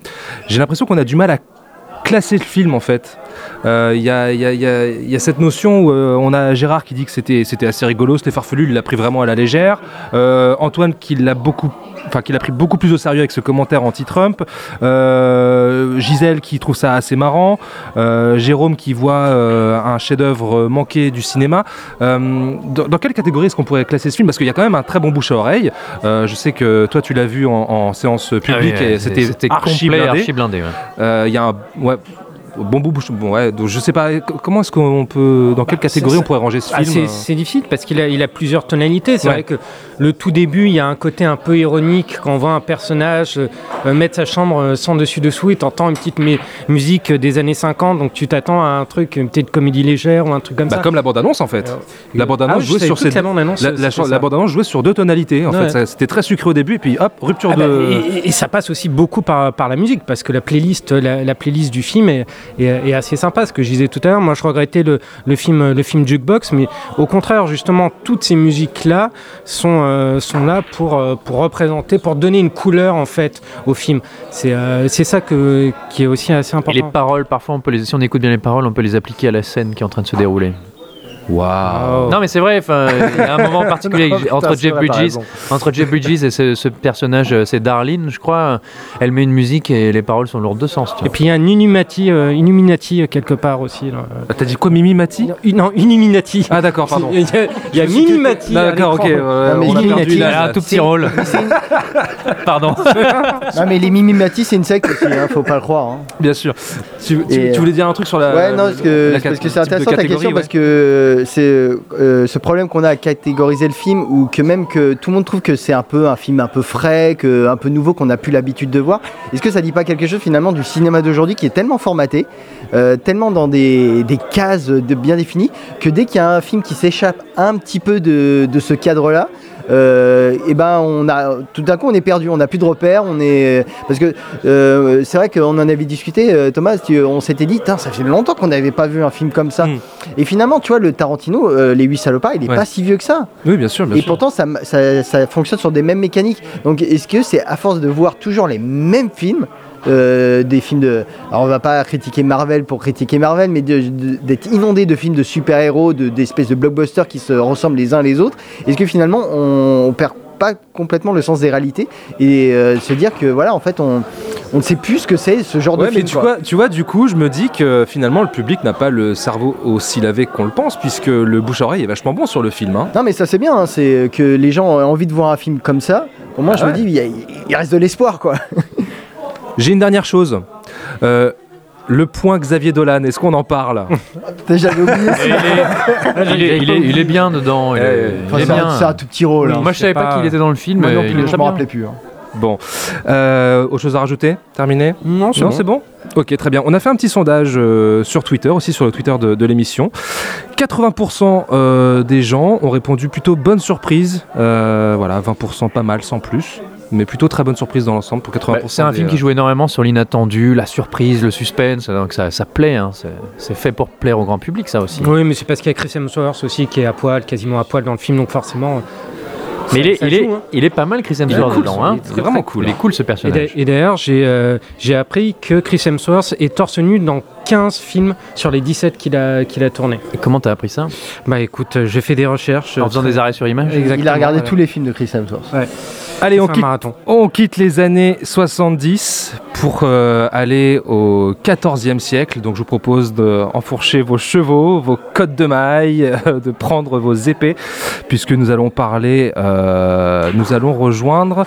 J'ai l'impression qu'on a du mal à classer le film en fait. Il y, a, cette notion où euh, on a Gérard qui dit que c'était assez rigolo, c'était farfelu, il l'a pris vraiment à la légère. Euh, Antoine qui l'a beaucoup, enfin qui l'a pris beaucoup plus au sérieux avec ce commentaire anti-Trump. Euh, Gisèle qui trouve ça assez marrant. Euh, Jérôme qui voit euh, un chef-d'œuvre manqué du cinéma. Dans, dans quelle catégorie est-ce qu'on pourrait classer ce film? Parce qu'il y a quand même un très bon bouche à oreille. Je sais que toi tu l'as vu en, en séance publique Ah oui, et c'était c'était archi blindé. blindé, ouais. Il y a un ouais, bon bout bouche. Bon ouais. Donc je sais pas comment est-ce qu'on peut, dans quelle catégorie on pourrait ranger ce Ah, film c'est- euh C'est difficile parce qu'il a, il a plusieurs tonalités. C'est Ouais. vrai que le tout début, il y a un côté un peu ironique quand on voit un personnage euh, euh, mettre sa chambre euh, sans dessus-dessous et t'entends une petite mu- musique des années 50, donc tu t'attends à un truc, une petite comédie légère ou un truc comme Bah, ça. comme la bande-annonce en fait. La bande-annonce Ah, je jouait sur ces la bande-annonce, la, la, c'était la ça. bande-annonce jouait sur deux tonalités. En Ouais. fait, c'était très sucré au début et puis hop rupture Ah bah, de. et, et ça passe aussi beaucoup par, par la musique parce que la playlist, la, la playlist du film est, est assez sympa. Ce que je disais tout à l'heure, moi je regrettais le, le film, le film Jukebox, mais au contraire, justement, toutes ces musiques-là sont, euh, sont là pour, euh, pour représenter, pour donner une couleur en fait au film. C'est euh, ça que, qui est aussi assez Et important. les paroles, parfois, on peut les, si on écoute bien les paroles, on peut les appliquer à la scène qui est en train de se dérouler. Waouh. Non mais c'est vrai, il y a un moment [LAUGHS] particulier Non, entre Jeff Bridges, entre Jeff Bridges et ce, ce personnage, euh, c'est Darlene, je crois. Elle met une musique et les paroles sont lourdes de sens. tu Et puis il y a un Illuminati, euh, euh, quelque part aussi. Là. Ah, T'as dit quoi Mimi Mati Non, non. Ah d'accord [LAUGHS] pardon. Il y a, il y a Minimati. à D'accord ok. ouais, Non, mais on a perdu un tout petit rôle. [LAUGHS] Pardon. Non mais les Mimimati c'est une secte aussi, hein, faut pas le croire. hein. Bien sûr. Tu, tu- voulais dire un truc sur la. ouais non parce que, c'est intéressant ta question parce que c'est euh, ce problème qu'on a à catégoriser le film ou que même que tout le monde trouve que c'est un peu un film un peu frais, un peu nouveau qu'on n'a plus l'habitude de voir. Est-ce que ça dit pas quelque chose finalement du cinéma d'aujourd'hui qui est tellement formaté, euh, tellement dans des, cases de bien définies que dès qu'il y a un film qui s'échappe un petit peu de, de ce cadre-là, et ben on a tout d'un coup on est perdu, on n'a plus de repères, on est parce que euh, c'est vrai qu'on en avait discuté, euh, Thomas, tu- on s'était dit, ça fait longtemps qu'on n'avait pas vu un film comme ça. Mm. Et finalement, tu vois, le Tarantino, euh, les huit salopards, il est Ouais. pas si vieux que ça. Oui bien sûr bien Et sûr. pourtant, ça, ça, ça fonctionne sur des mêmes mécaniques. Donc, est-ce que c'est à force de voir toujours les mêmes films euh, des films de. Alors, on va pas critiquer Marvel pour critiquer Marvel, mais de- de- d'être inondé de films de super-héros, de- d'espèces de, blockbusters qui se ressemblent les uns les autres. Est-ce que finalement, on, on perd pas complètement le sens des réalités et euh, se dire que voilà, en fait, on, on ne sait plus ce que c'est ce genre Ouais, de mais film. tu quoi. vois, tu vois, du coup, je me dis que finalement, le public n'a pas le cerveau aussi lavé qu'on le pense, puisque le bouche-oreille est vachement bon sur le film. hein. Non mais ça c'est bien, hein, c'est que les gens ont envie de voir un film comme ça. Pour moi Ah je me dis il, y a- il reste de l'espoir quoi. [LAUGHS] J'ai une dernière chose. Euh, le point Xavier Dolan, est-ce qu'on en parle [LAUGHS] J'avais oublié. il, est, il, est, il, est, il est bien dedans. Il est, Enfin, bien. c'est un tout petit rôle. hein. Moi je savais pas, pas- qu'il était dans le film. Moi non mais plus, il est je bien. rappelais plus. hein. Bon. Euh, autre chose à rajouter? Terminé? Non, c'est Non, bon. c'est bon Ok, très bien. On a fait un petit sondage euh, sur Twitter, aussi sur le Twitter de, de l'émission. 80% euh, des gens ont répondu plutôt bonne surprise. Euh, voilà, 20% pas mal, sans plus. Mais plutôt très bonne surprise dans l'ensemble pour 80%. Bah, c'est un film euh, qui joue énormément sur l'inattendu, la surprise, le suspense, donc ça, ça plaît, hein. c'est, c'est fait pour plaire au grand public ça aussi. Oui, mais c'est parce qu'il y a Chris Hemsworth aussi qui est à poil, quasiment à poil dans le film, donc forcément. Mais il est, il, est, hein. il est pas mal Chris Hemsworth cool, dedans. Hein. il est vraiment cool, Il est cool ce personnage. et d'ailleurs, j'ai euh, j'ai appris que Chris Hemsworth est torse nu dans 15 films sur les 17 qu'il a, qu'il a tournés. Et comment t'as appris ça Bah écoute, euh, j'ai fait des recherches. En faisant des arrêts sur image Exactement, Il a regardé tous les films de Chris Hemsworth. Ouais. Allez, on quitte, marathon. on quitte les années 70 pour euh, aller au 14e siècle. Donc je vous propose d'enfourcher vos chevaux, vos cottes de mailles, [LAUGHS] euh, de prendre vos épées, puisque nous allons parler, euh, nous allons rejoindre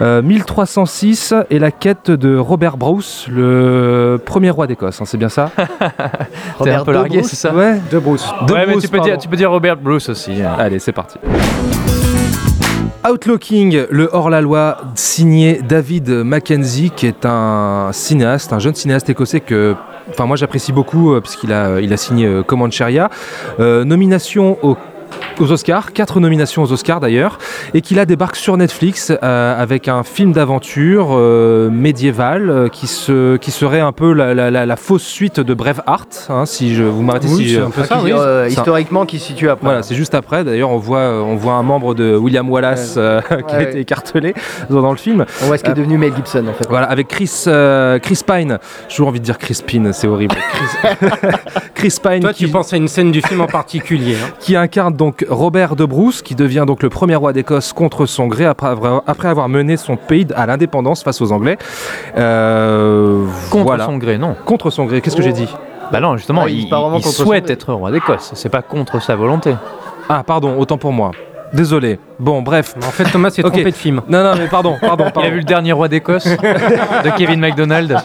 euh, 1306 et la quête de Robert Bruce, le premier roi d'Écosse. hein, c'est bien ça? [LAUGHS] T'es un Robert peu largué, Bruce c'est ça Ouais, De Bruce. de Ouais, mais tu peux, dire, pardon. tu peux dire Robert Bruce aussi. hein. Allez, c'est parti. Outlooking, le hors-la-loi signé David Mackenzie, qui est un cinéaste, un jeune cinéaste écossais que enfin, moi j'apprécie beaucoup euh, puisqu'il a, il a signé euh, Comancheria. Euh, nomination au aux Oscars, quatre nominations aux Oscars d'ailleurs, et qui là débarque sur Netflix euh, avec un film d'aventure euh, médiéval euh, qui, se, qui serait un peu la, la- la- la fausse suite de Braveheart, hein, si je vous m'arrêtez Oui, si un peu Qui, ça, oui. euh, Ça- historiquement, qui se situe après. voilà, c'est juste après. D'ailleurs, on voit, on voit un membre de William Wallace euh, [LAUGHS] qui a été ouais. écartelé dans, dans le film. On voit ce qui est devenu Mel Gibson en fait. Voilà, avec Chris, euh, Chris Pine. J'ai toujours envie de dire Chris Pine, c'est horrible. Chris, [LAUGHS] Chris Pine Toi, qui, tu penses à une scène du film en particulier. hein. [LAUGHS] qui incarne donc Robert de Bruce, qui devient donc le premier roi d'Écosse contre son gré après avoir, après avoir mené son pays à l'indépendance face aux Anglais. Euh, Contre voilà. son gré, non. Contre son gré. Qu'est-ce que j'ai dit Bah non, justement, Ah, il son souhaite être roi d'Écosse. C'est pas contre sa volonté. Ah, pardon, autant pour moi. Désolé. Bon, bref. En fait, Thomas s'est [LAUGHS] Ok. trompé de film. Non, non, mais pardon, pardon, Il a pardon. vu le dernier roi d'Écosse [LAUGHS] de Kevin MacDonald.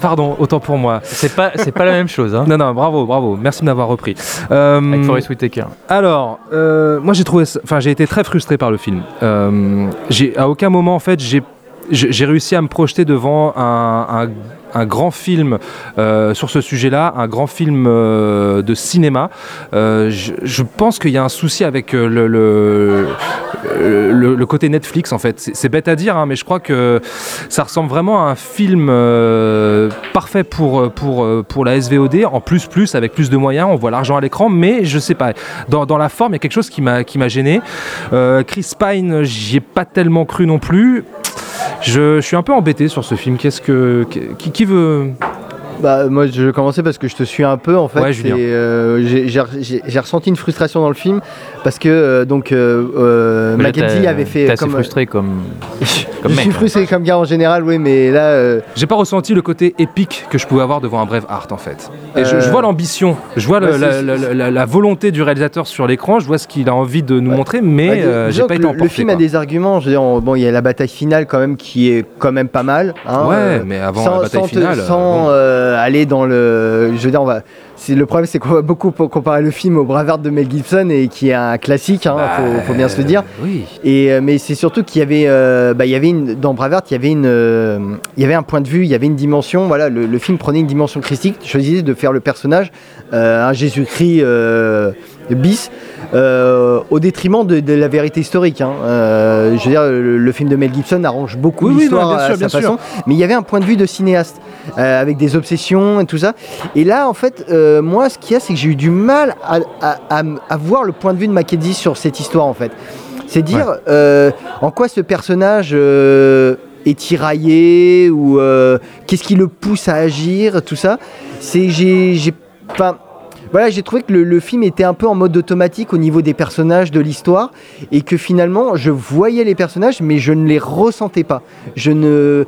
Pardon, autant pour moi. C'est pas, c'est pas la même chose. Hein. Non, non, bravo, bravo. Merci de m'avoir repris. Euh, Avec Forest Whitaker. alors, euh, moi j'ai trouvé, ça- enfin j'ai été très frustré par le film. Euh, j'ai, à aucun moment en fait j'ai j'ai réussi à me projeter devant un, grand film euh, sur ce sujet-là, un grand film euh, de cinéma. Euh, je, pense qu'il y a un souci avec le, côté Netflix en fait. C'est bête à dire, hein, mais je crois que ça ressemble vraiment à un film parfait pour, la SVOD, en plus plus, avec plus de moyens, on voit l'argent à l'écran, mais je sais pas, dans, la forme, il y a quelque chose qui m'a gêné. Chris Pine, j'y ai pas tellement cru non plus. Je, suis un peu embêté sur ce film. Qu'est-ce que qui veut Bah, moi, je vais commencer parce que je te suis un peu en fait. Ouais, euh, j'ai- ressenti une frustration dans le film parce que euh, donc euh, euh, Mackenzie avait fait T'es assez comme. frustré comme. [LAUGHS] je comme mec, suis hein. frustré comme gars en général, oui, mais là. euh, J'ai pas ressenti le côté épique que je pouvais avoir devant un Braveheart en fait. Et je, Euh, je vois l'ambition, je vois le- ouais, la, c'est- la- la- la- la volonté du réalisateur sur l'écran, je vois ce qu'il a envie de nous Ouais. montrer, mais bah, j'ai pas été le, emporté. le film quoi. a des arguments. Je veux dire, on- bon, il y a la bataille finale quand même qui est quand même pas mal. hein, Ouais, euh, mais avant sans, la bataille finale. sans bon. Aller dans le. Je veux dire, on va. C'est le problème, c'est qu'on va beaucoup comparer le film au Braveheart de Mel Gibson et qui est un classique. Hein, Bah, faut, faut bien se le dire. Oui. Et euh, mais c'est surtout qu'il y avait, euh, bah, il y avait une, dans Braveheart, il y avait une, euh, il y avait un point de vue, il y avait une dimension. Voilà, le, le film prenait une dimension christique. Choisissait de faire le personnage euh, un Jésus-Christ euh, bis. euh, au détriment de, de la vérité historique. hein. Euh, je veux dire, le, le film de Mel Gibson arrange beaucoup Oui, oui, l'histoire bien à sa sûr. façon, mais il y avait un point de vue de cinéaste euh, avec des obsessions et tout ça. Et là, en fait, euh, moi, ce qu'il y a, c'est que j'ai eu du mal à, à- à- à voir le point de vue de Mackenzie sur cette histoire, en fait. C'est dire euh, en quoi ce personnage euh, est tiraillé ou qu'est-ce qui le pousse à agir, tout ça. C'est j'ai voilà, j'ai trouvé que le, le film était un peu en mode automatique au niveau des personnages, de l'histoire, et que finalement, je voyais les personnages, mais je ne les ressentais pas. Je ne,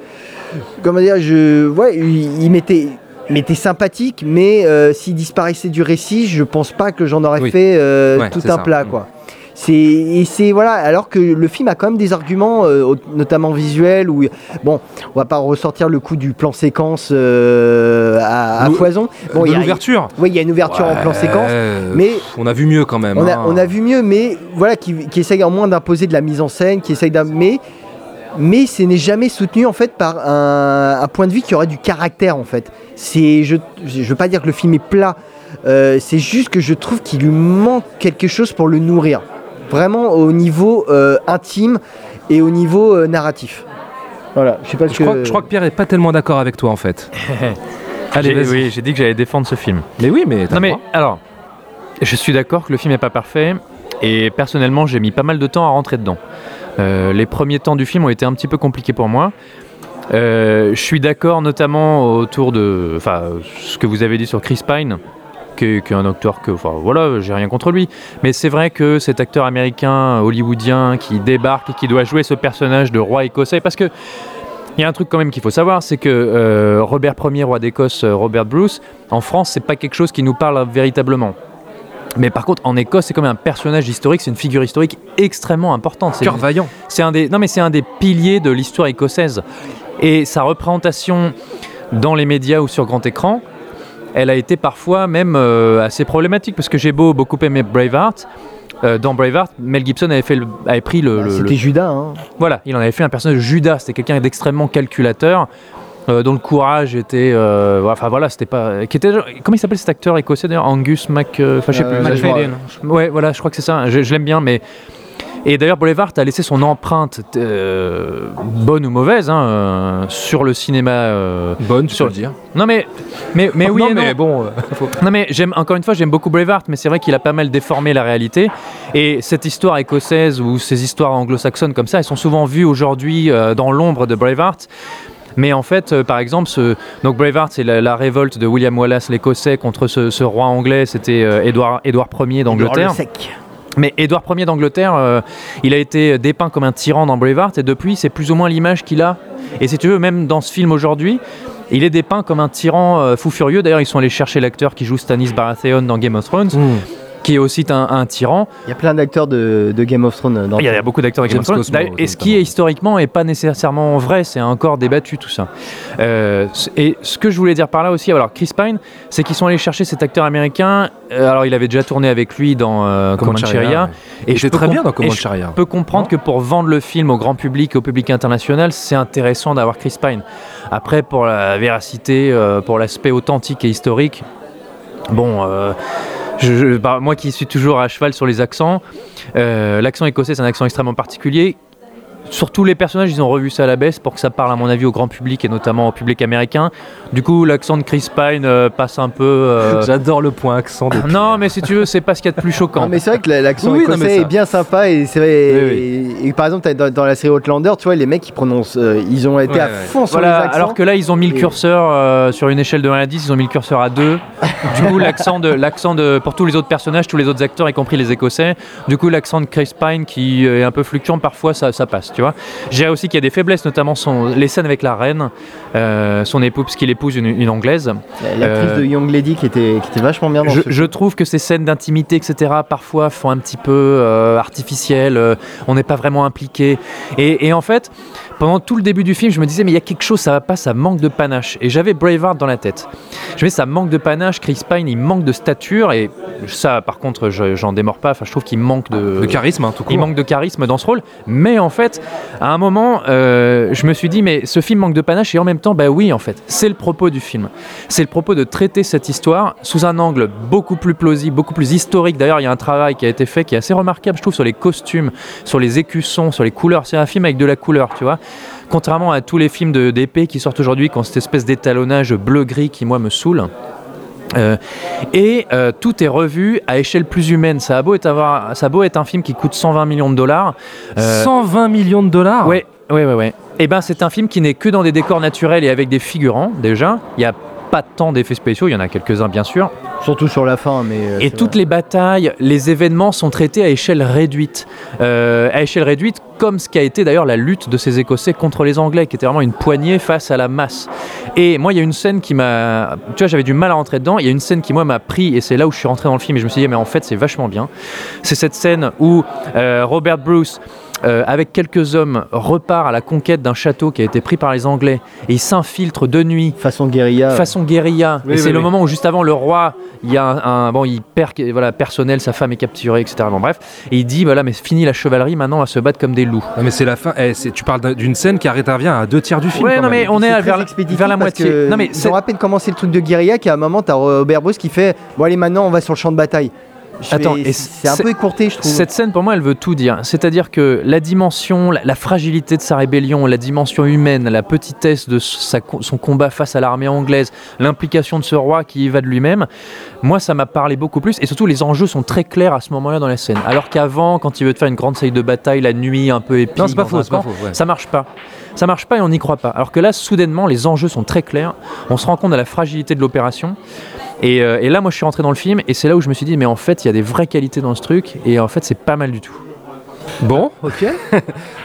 comment dire, je, ouais, il, il m'était, il m'était sympathique, mais euh, s'il disparaissait du récit, je pense pas que j'en aurais Oui. fait euh, Ouais, tout un ça. plat, Mm. quoi. C'est et c'est voilà alors que le film a quand même des arguments euh, notamment visuels où bon on va pas ressortir le coup du plan séquence euh, à, foison bon il y a l'ouverture. oui il y a une ouverture en plan séquence mais on a vu mieux quand même. on a, hein. on a vu mieux, mais voilà, qui, qui essaye en moins d'imposer de la mise en scène, qui essaye mais, mais ce n'est jamais soutenu en fait par un, un point de vue qui aurait du caractère en fait. C'est, je, je veux pas dire que le film est plat, euh, c'est juste que je trouve qu'il lui manque quelque chose pour le nourrir, vraiment au niveau euh, intime et au niveau euh, narratif. Voilà, je sais pas ce Je que. crois, je crois que Pierre est pas tellement d'accord avec toi en fait. [LAUGHS] Allez, J'ai- oui, j'ai dit que j'allais défendre ce film. Mais oui, mais. t'as Non mais droit. alors, je suis d'accord que le film n'est pas parfait et personnellement j'ai mis pas mal de temps à rentrer dedans. Euh, les premiers temps du film ont été un petit peu compliqués pour moi. Euh, je suis d'accord notamment autour de, ce que vous avez dit sur Chris Pine, qui est, qui est un acteur que, enfin voilà, j'ai rien contre lui. Mais c'est vrai que cet acteur américain, hollywoodien, qui débarque et qui doit jouer ce personnage de roi écossais, parce que il y a un truc quand même qu'il faut savoir, c'est que euh, Robert Ier, roi d'Écosse, Robert Bruce, en France, c'est pas quelque chose qui nous parle véritablement. Mais par contre, en Écosse, c'est quand même un personnage historique, c'est une figure historique extrêmement importante. C'est Cœur vaillant. c'est un des, non mais c'est un des piliers de l'histoire écossaise. Et sa représentation dans les médias ou sur grand écran, elle a été parfois même euh, assez problématique parce que j'ai beau beaucoup aimé Braveheart. euh, dans Braveheart, Mel Gibson avait, fait le- avait pris le, le- C'était le- Judas. Hein. voilà, il en avait fait un personnage Judas. C'était quelqu'un d'extrêmement calculateur, euh, dont le courage était, euh, enfin voilà, c'était pas, qui était, comment il s'appelle cet acteur écossais d'ailleurs, Angus Mac, euh, enfin je sais plus. McFadden. Ouais, voilà, je crois que c'est ça. Je, je l'aime bien, mais et d'ailleurs Boulevard a laissé son empreinte, euh, bonne ou mauvaise, hein, euh, sur le cinéma. euh, Bonne, tu Sur- peux le dire? Non mais, mais, mais oui non, et non. mais bon. faut- Non mais j'aime encore une fois j'aime beaucoup Braveheart mais c'est vrai qu'il a pas mal déformé la réalité et cette histoire écossaise ou ces histoires anglo-saxonnes comme ça elles sont souvent vues aujourd'hui dans l'ombre de Braveheart mais en fait, euh, par exemple, ce, donc Braveheart, c'est la, la révolte de William Wallace, l'Écossais, contre ce, ce roi anglais. C'était euh, Édouard, Édouard Ier d'Angleterre. Mais Édouard Ier d'Angleterre, euh, il a été dépeint comme un tyran dans Braveheart et depuis, c'est plus ou moins l'image qu'il a. Et si tu veux, même dans ce film aujourd'hui, il est dépeint comme un tyran euh, fou furieux. D'ailleurs, ils sont allés chercher l'acteur qui joue Stannis Baratheon dans Game of Thrones, Hmm. Qui est aussi un, un tyran. Il y a plein d'acteurs de, de Game of Thrones dans Il y a, il y a beaucoup d'acteurs avec Game of Thrones. Cosmo, Et ce qui est historiquement est pas nécessairement vrai, c'est encore débattu tout ça. Euh, et ce que je voulais dire par là aussi, alors Chris Pine, c'est qu'ils sont allés chercher cet acteur américain. Euh, alors il avait déjà tourné avec lui dans euh, Comancheria. ouais. Et peux très bien dans et je Comancheria. peux comprendre que pour vendre le film au grand public, au public international, c'est intéressant d'avoir Chris Pine. Après, pour la véracité, euh, pour l'aspect authentique et historique, bon, euh, je- bah, moi qui suis toujours à cheval sur les accents, euh, l'accent écossais c'est un accent extrêmement particulier. Surtout les personnages, ils ont revu ça à la baisse pour que ça parle à mon avis au grand public et notamment au public américain. Du coup, l'accent de Chris Pine euh, passe un peu. euh, [LAUGHS] J'adore le point accent. de Non, mais si tu veux, c'est pas ce qu'il y a de plus choquant. Non, mais c'est vrai que la- l'accent Oui, écossais ça- est bien sympa et c'est vrai. Oui, Et, et par exemple, dans, dans la série Outlander, tu vois, les mecs ils prononcent, euh, ils ont été Ouais, à ouais. fond sur Voilà, les accents. alors que là, ils ont mis le curseur euh, sur une échelle de 1 à 10, ils ont mis le curseur à 2. Du coup, l'accent de, l'accent de, pour tous les autres personnages, tous les autres acteurs, y compris les Écossais, du coup, l'accent de Chris Pine qui est un peu fluctuant, parfois ça, ça passe, tu vois. Je dirais aussi qu'il y a des faiblesses, notamment son, les scènes avec la reine, euh, son époux, parce qu'il épouse une, une anglaise. L'actrice Euh, de Young Lady qui était, qui était vachement bien dans Je, ce je trouve que ces scènes d'intimité, etc., parfois font un petit peu euh, artificielles, euh, on n'est pas vraiment impliqué. Et, et en fait, pendant tout le début du film, je me disais, mais il y a quelque chose, ça va pas, ça manque de panache. Et j'avais Braveheart dans la tête. Je me disais, ça manque de panache, Chris Pine, il manque de stature, et ça, par contre, je- j'en démords pas, enfin, je trouve qu'il manque de, De charisme, hein, tout court. il manque de charisme dans ce rôle. Mais en fait, à un moment, euh, je me suis dit, mais ce film manque de panache. Et en même temps, bah oui, en fait, c'est le propos du film. C'est le propos de traiter cette histoire sous un angle beaucoup plus plausible, beaucoup plus historique. D'ailleurs, il y a un travail qui a été fait qui est assez remarquable, je trouve, sur les costumes, sur les écussons, sur les couleurs. C'est un film avec de la couleur, tu vois. Contrairement à tous les films de- d'épée qui sortent aujourd'hui, qui ont cette espèce d'étalonnage bleu-gris qui, moi, me saoule. Euh, et euh, tout est revu à échelle plus humaine. Ça a beau être, avoir, ça a beau être un film qui coûte 120 millions de dollars. euh, 120 millions de dollars? Ouais, ouais, ouais, ouais. Et ben, c'est un film qui n'est que dans des décors naturels et avec des figurants déjà. Il n'y a pas tant d'effets spéciaux, il y en a quelques-uns bien sûr. Surtout sur la fin, mais. euh, Et toutes vrai. les batailles, les événements sont traités à échelle réduite. Euh, à échelle réduite, comme ce qu'a été d'ailleurs la lutte de ces Écossais contre les Anglais, qui était vraiment une poignée face à la masse. Et moi, il y a une scène qui m'a. Tu vois, j'avais du mal à rentrer dedans. Il y a une scène qui, moi, m'a pris, et c'est là où je suis rentré dans le film, et je me suis dit, mais en fait, c'est vachement bien. C'est cette scène où euh, Robert Bruce. Euh, avec quelques hommes, repart à la conquête d'un château qui a été pris par les Anglais et il s'infiltre de nuit Façon guérilla. façon guérilla. Oui, et c'est oui, le moment où juste avant le roi, il y a un, un- bon, il perd voilà personnel, sa femme est capturée, etc. Bon, bref, et il dit voilà mais fini la chevalerie, maintenant on va se battre comme des loups. Non, mais c'est la fin. eh, tu parles d'un- d'une scène qui intervient à deux tiers du film. Ouais, quand non même. mais on est à- vers, la moitié. Non mais ils c'est- ont à peine commencé le truc de guérilla qu'à un moment t'as Robert Bruce qui fait bon allez maintenant on va sur le champ de bataille. Attends, c'est un peu écourté je trouve. Cette scène, pour moi, elle veut tout dire. C'est-à-dire que la dimension, la, la fragilité de sa rébellion, la dimension humaine, la petitesse de sa- son combat face à l'armée anglaise, l'implication de ce roi qui y va de lui-même, moi, ça m'a parlé beaucoup plus. Et surtout, les enjeux sont très clairs à ce moment-là dans la scène. Alors qu'avant, quand il veut te faire une grande série de bataille, la nuit un peu épique, Non, pas faux, pas faux. ouais. ça marche pas. Ça marche pas et on n'y croit pas. Alors que là, soudainement, les enjeux sont très clairs. On se rend compte de la fragilité de l'opération. Et, euh, et là, moi, je suis rentré dans le film et c'est là où je me suis dit, mais en fait, il y a des vraies qualités dans ce truc et en fait, c'est pas mal du tout. Bon, [LAUGHS] ok.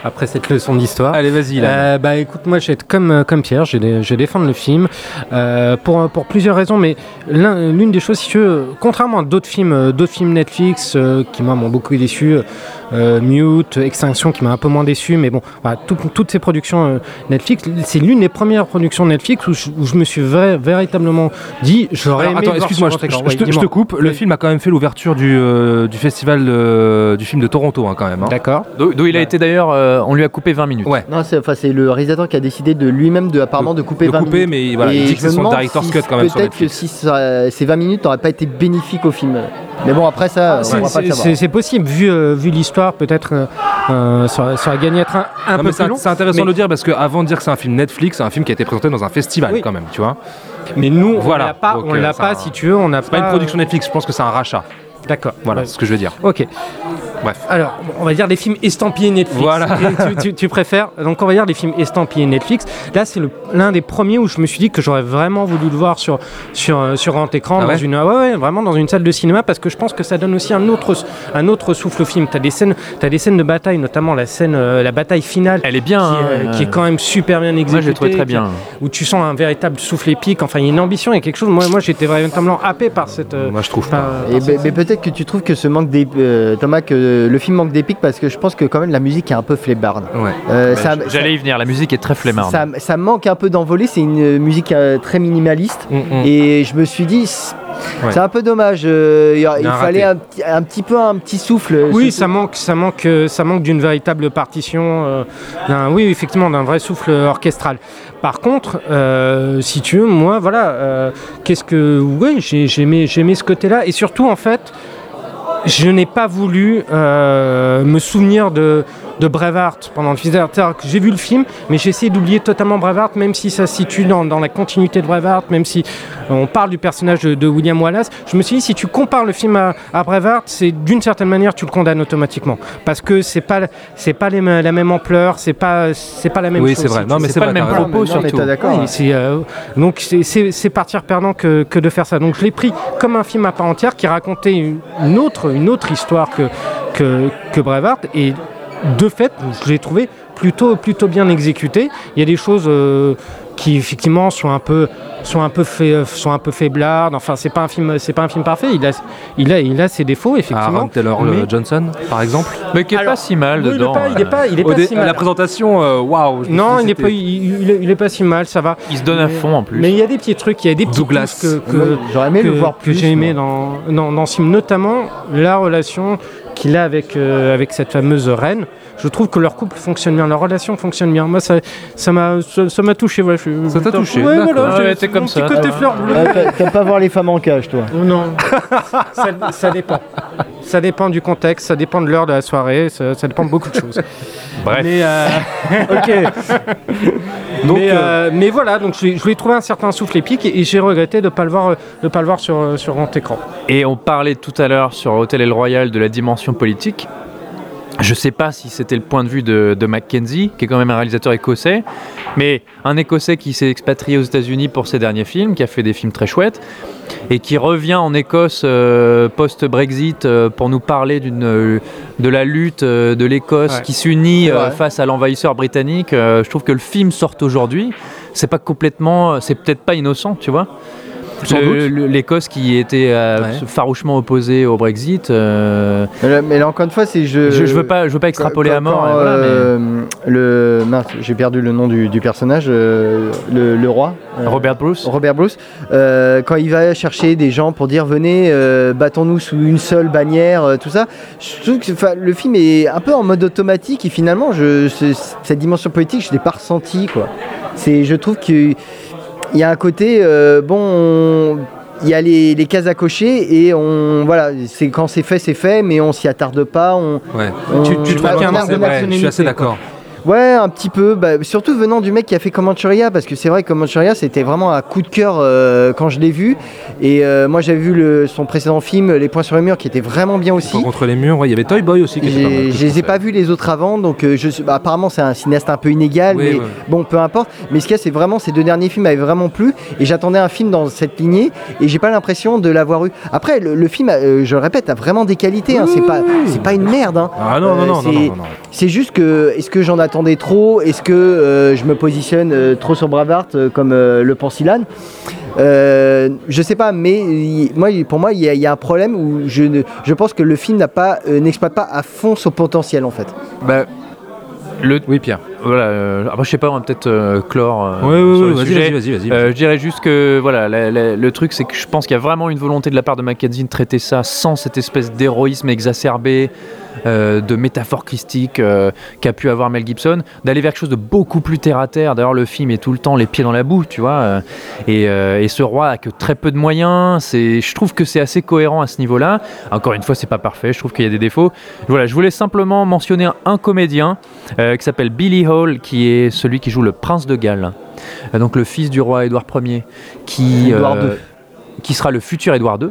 Après cette leçon d'histoire. Allez, vas-y, là. Euh, bah écoute, moi je vais être comme, euh, comme Pierre, je vais, je vais défendre le film euh, pour, pour plusieurs raisons, mais l'un- l'une des choses, si tu veux, contrairement à d'autres films, d'autres films Netflix euh, qui moi m'ont beaucoup déçu, euh, Mute, Extinction qui m'a un peu moins déçu, mais bon, voilà, tout- toutes ces productions euh, Netflix, c'est l'une des premières productions Netflix où je, où je me suis vrai- véritablement dit, j'aurais aimé attends, excuse-moi, je, Ouais, te, je te dis-moi. coupe. Le Oui. film a quand même fait l'ouverture du, euh, du festival euh, du film de Toronto, hein, quand même. hein. D'accord. D'où il a été d'ailleurs, euh, on lui a coupé 20 minutes. Ouais. Non, c'est enfin, c'est le réalisateur qui a décidé de lui-même de apparemment de couper de 20 couper, minutes. mais voilà, il Et dit que c'est son director's si cut quand même sur Peut-être que si ça- ces 20 minutes n'auraient pas été bénéfiques au film. Mais bon, après ça, on C'est- ne pourra pas le C'est savoir. c'est- c'est possible, vu, euh, vu l'histoire, peut-être euh, euh, ça, aurait- ça aurait gagné à être un, un Non, peu plus long. c'est intéressant mais, de le dire parce qu'avant de dire que c'est un film Netflix, c'est un film qui a été présenté dans un festival Oui. quand même, tu vois. mais nous, Voilà. on l'a pas, Donc, on euh, l'a pas un- si tu veux, on n'a pas. pas une production Netflix, je pense que c'est un rachat. D'accord. Voilà, Ouais. ce que je veux dire. Ok. Bref. Alors, on va dire des films estampillés Netflix. Voilà. Tu, tu- tu préfères Donc, on va dire des films estampillés Netflix. Là, c'est l'un des premiers où je me suis dit que j'aurais vraiment voulu le voir sur sur sur grand écran, Ah dans ouais une ouais, ouais, vraiment dans une salle de cinéma, parce que je pense que ça donne aussi un autre un autre souffle au film. T'as des scènes, t'as des scènes de bataille, notamment la scène, euh, la bataille finale. Elle est bien. Qui, hein, euh, qui est quand même super bien exécutée. Moi, je l'ai trouvé très qui- bien. Où tu sens un véritable souffle épique. Enfin, il y a une ambition, il y a quelque chose. Moi, moi j'étais véritablement happé par cette. euh, Moi, je trouve pas. par Et cette mais peut-être que tu trouves que ce manque d'ép- euh, Thomas, que le film manque d'épique parce que je pense que quand même la musique est un peu flébarde. Ouais. Euh, Bah, J'allais y venir, la musique est très flemmarde. ça, ça manque un peu d'envolée, c'est une musique euh, très minimaliste. Mm, mm. Et je me suis dit, Ouais. c'est un peu dommage. euh, il fallait un, petit- un petit peu un petit souffle. Oui, ça manque, ça manque, ça manque d'une véritable partition, euh, d'un- oui, effectivement, d'un vrai souffle orchestral. Par contre, euh, si tu veux, moi, voilà, qu'est-ce que, oui, j'ai j'ai aimé, j'ai aimé ce côté-là, et surtout, en fait, je n'ai pas voulu me souvenir de, de Braveheart pendant le que J'ai vu le film, mais j'ai essayé d'oublier totalement Braveheart, même si ça se situe dans, dans la continuité de Braveheart, même si on parle du personnage de, de William Wallace. Je me suis dit, si tu compares le film à, à Braveheart, c'est d'une certaine manière, tu le condamnes automatiquement. Parce que c'est pas, c'est pas les, la même ampleur, c'est pas, c'est pas la même Oui, chose. c'est vrai. Non, mais c'est pas le même propos, surtout. d'accord. Oui, hein. c'est, euh, donc c'est- partir perdant que, que de faire ça. Donc je l'ai pris comme un film à part entière qui racontait une, une autre, une autre histoire que, que, que Braveheart. Et de fait, je l'ai trouvé plutôt, plutôt bien exécuté. Il y a des choses euh, qui effectivement sont un peu, sont un peu, fait, sont un peu faiblardes. Enfin, c'est pas un film, c'est pas un film parfait. Il a, il a, il a ses défauts Aaron effectivement. Taylor mais- Johnson, par exemple. Mais qui est Alors, pas si mal Oui, il est dedans. pas, il est euh, pas, il est Au pas dé- si à mal. la présentation, euh, waouh. Non, il est, pas, il, il est- pas si mal, ça va. Il se donne à Mais- fond en plus. Mais il y a des petits trucs, il y a des petits Douglas. que, que, J'aurais aimé que, le voir que plus. j'ai aimé dans, dans, dans ce film, notamment la relation qu'il a avec, euh, avec cette fameuse reine. Je trouve que leur couple fonctionne bien, leur relation fonctionne bien. Moi, ça ça m'a ça, ça m'a touché. Ouais, je- Ça t'a touché, Ouais, voilà, Ah ouais, j'ai- t'es comme ça. petit côté fleur bleue. T'aimes pas voir les femmes en cage, toi Non, ça, ça dépend. Ça dépend du contexte, ça dépend de l'heure de la soirée, ça, ça dépend de beaucoup de choses. [LAUGHS] Bref. Mais, euh, [LAUGHS] Donc, mais, euh, euh, mais voilà, donc je, je lui ai trouvé un certain souffle épique et, et j'ai regretté de ne pas le voir, de pas le voir sur, sur grand écran. Et on parlait tout à l'heure sur Hôtel El Royal de la dimension politique. Je sais pas si c'était le point de vue de, de Mackenzie, qui est quand même un réalisateur écossais, mais un écossais qui s'est expatrié aux États-Unis pour ses derniers films, qui a fait des films très chouettes, et qui revient en Écosse euh, post-Brexit euh, pour nous parler euh, de la lutte de l'Écosse Ouais. qui s'unit face à l'envahisseur britannique. Je trouve que le film sort aujourd'hui. C'est pas complètement, c'est peut-être pas innocent, tu vois. L'Écosse qui était euh, Ouais. farouchement opposée au Brexit. euh, mais là, mais là, encore une fois, c'est je. je, je veux pas, je veux pas extrapoler Quand- à mort. quand, mais- euh, Le mince, j'ai perdu le nom du, du personnage, euh, le, le roi. euh, Robert Bruce. Robert Bruce, euh, quand il va chercher des gens pour dire venez, euh, battons-nous sous une seule bannière, euh, tout ça, je trouve que le film est un peu en mode automatique et finalement, je, cette dimension politique, je l'ai pas ressentie. Quoi. C'est, je trouve qu'il y a un côté, euh, bon, on- il y a les, les cases à cocher et on voilà, c'est quand c'est fait, c'est fait, mais on s'y attarde pas. On, Ouais. on- Tu- tu on a- Ouais, je suis assez d'accord. Ouais, un petit peu. Bah, surtout venant du mec qui a fait Comancheria, parce que c'est vrai que Comancheria, c'était vraiment un coup de cœur euh, quand je l'ai vu. Et euh, moi, j'avais vu le- son précédent film, Les Points sur le mur, qui était vraiment bien aussi. Contre les murs, ouais, il y avait Toy Boy aussi qui était pas mal, Je les ai pas vus les autres avant, donc euh, je bah, apparemment c'est un cinéaste un peu inégal, Oui, mais ouais. bon, peu importe. Mais ce qu'il y a, c'est vraiment ces deux derniers films m'avaient vraiment plu, et j'attendais un film dans cette lignée, et j'ai pas l'impression de l'avoir eu. Après, le, le film, je le répète, a vraiment des qualités. hein, c'est pas, c'est pas une merde. hein. Ah non, non, non, non, c'est- non, non. C'est juste que, est-ce que j'en attendais trop Est-ce que euh, je me positionne euh, trop sur Bravart euh, comme euh, le pense Ilan? Euh, je sais pas, mais moi, pour moi, il y, a- il y a un problème où je, ne- je pense que le film n'a pas, euh, n'exploite pas à fond son potentiel en fait. Bah, le... Oui, Pierre. Voilà, euh, après, je sais pas, on va peut-être euh, clore euh, ouais, le vas-y, sujet. vas-y, vas-y, Euh, je dirais juste que voilà, la- la- le truc, c'est que je pense qu'il y a vraiment une volonté de la part de Mackenzie de traiter ça sans cette espèce d'héroïsme exacerbé. Euh, de métaphore christique euh, qu'a pu avoir Mel Gibson, d'aller vers quelque chose de beaucoup plus terre à terre. D'ailleurs, le film est tout le temps les pieds dans la boue, tu vois. euh, et, et ce roi a que très peu de moyens. C'est, je trouve que c'est assez cohérent à ce niveau-là. Encore une fois, c'est pas parfait. Je trouve qu'il y a des défauts. Voilà, je voulais simplement mentionner un, comédien qui s'appelle Billy Hall, qui est celui qui joue le prince de Galles, donc le fils du roi Édouard Ier, qui qui sera le futur Édouard II.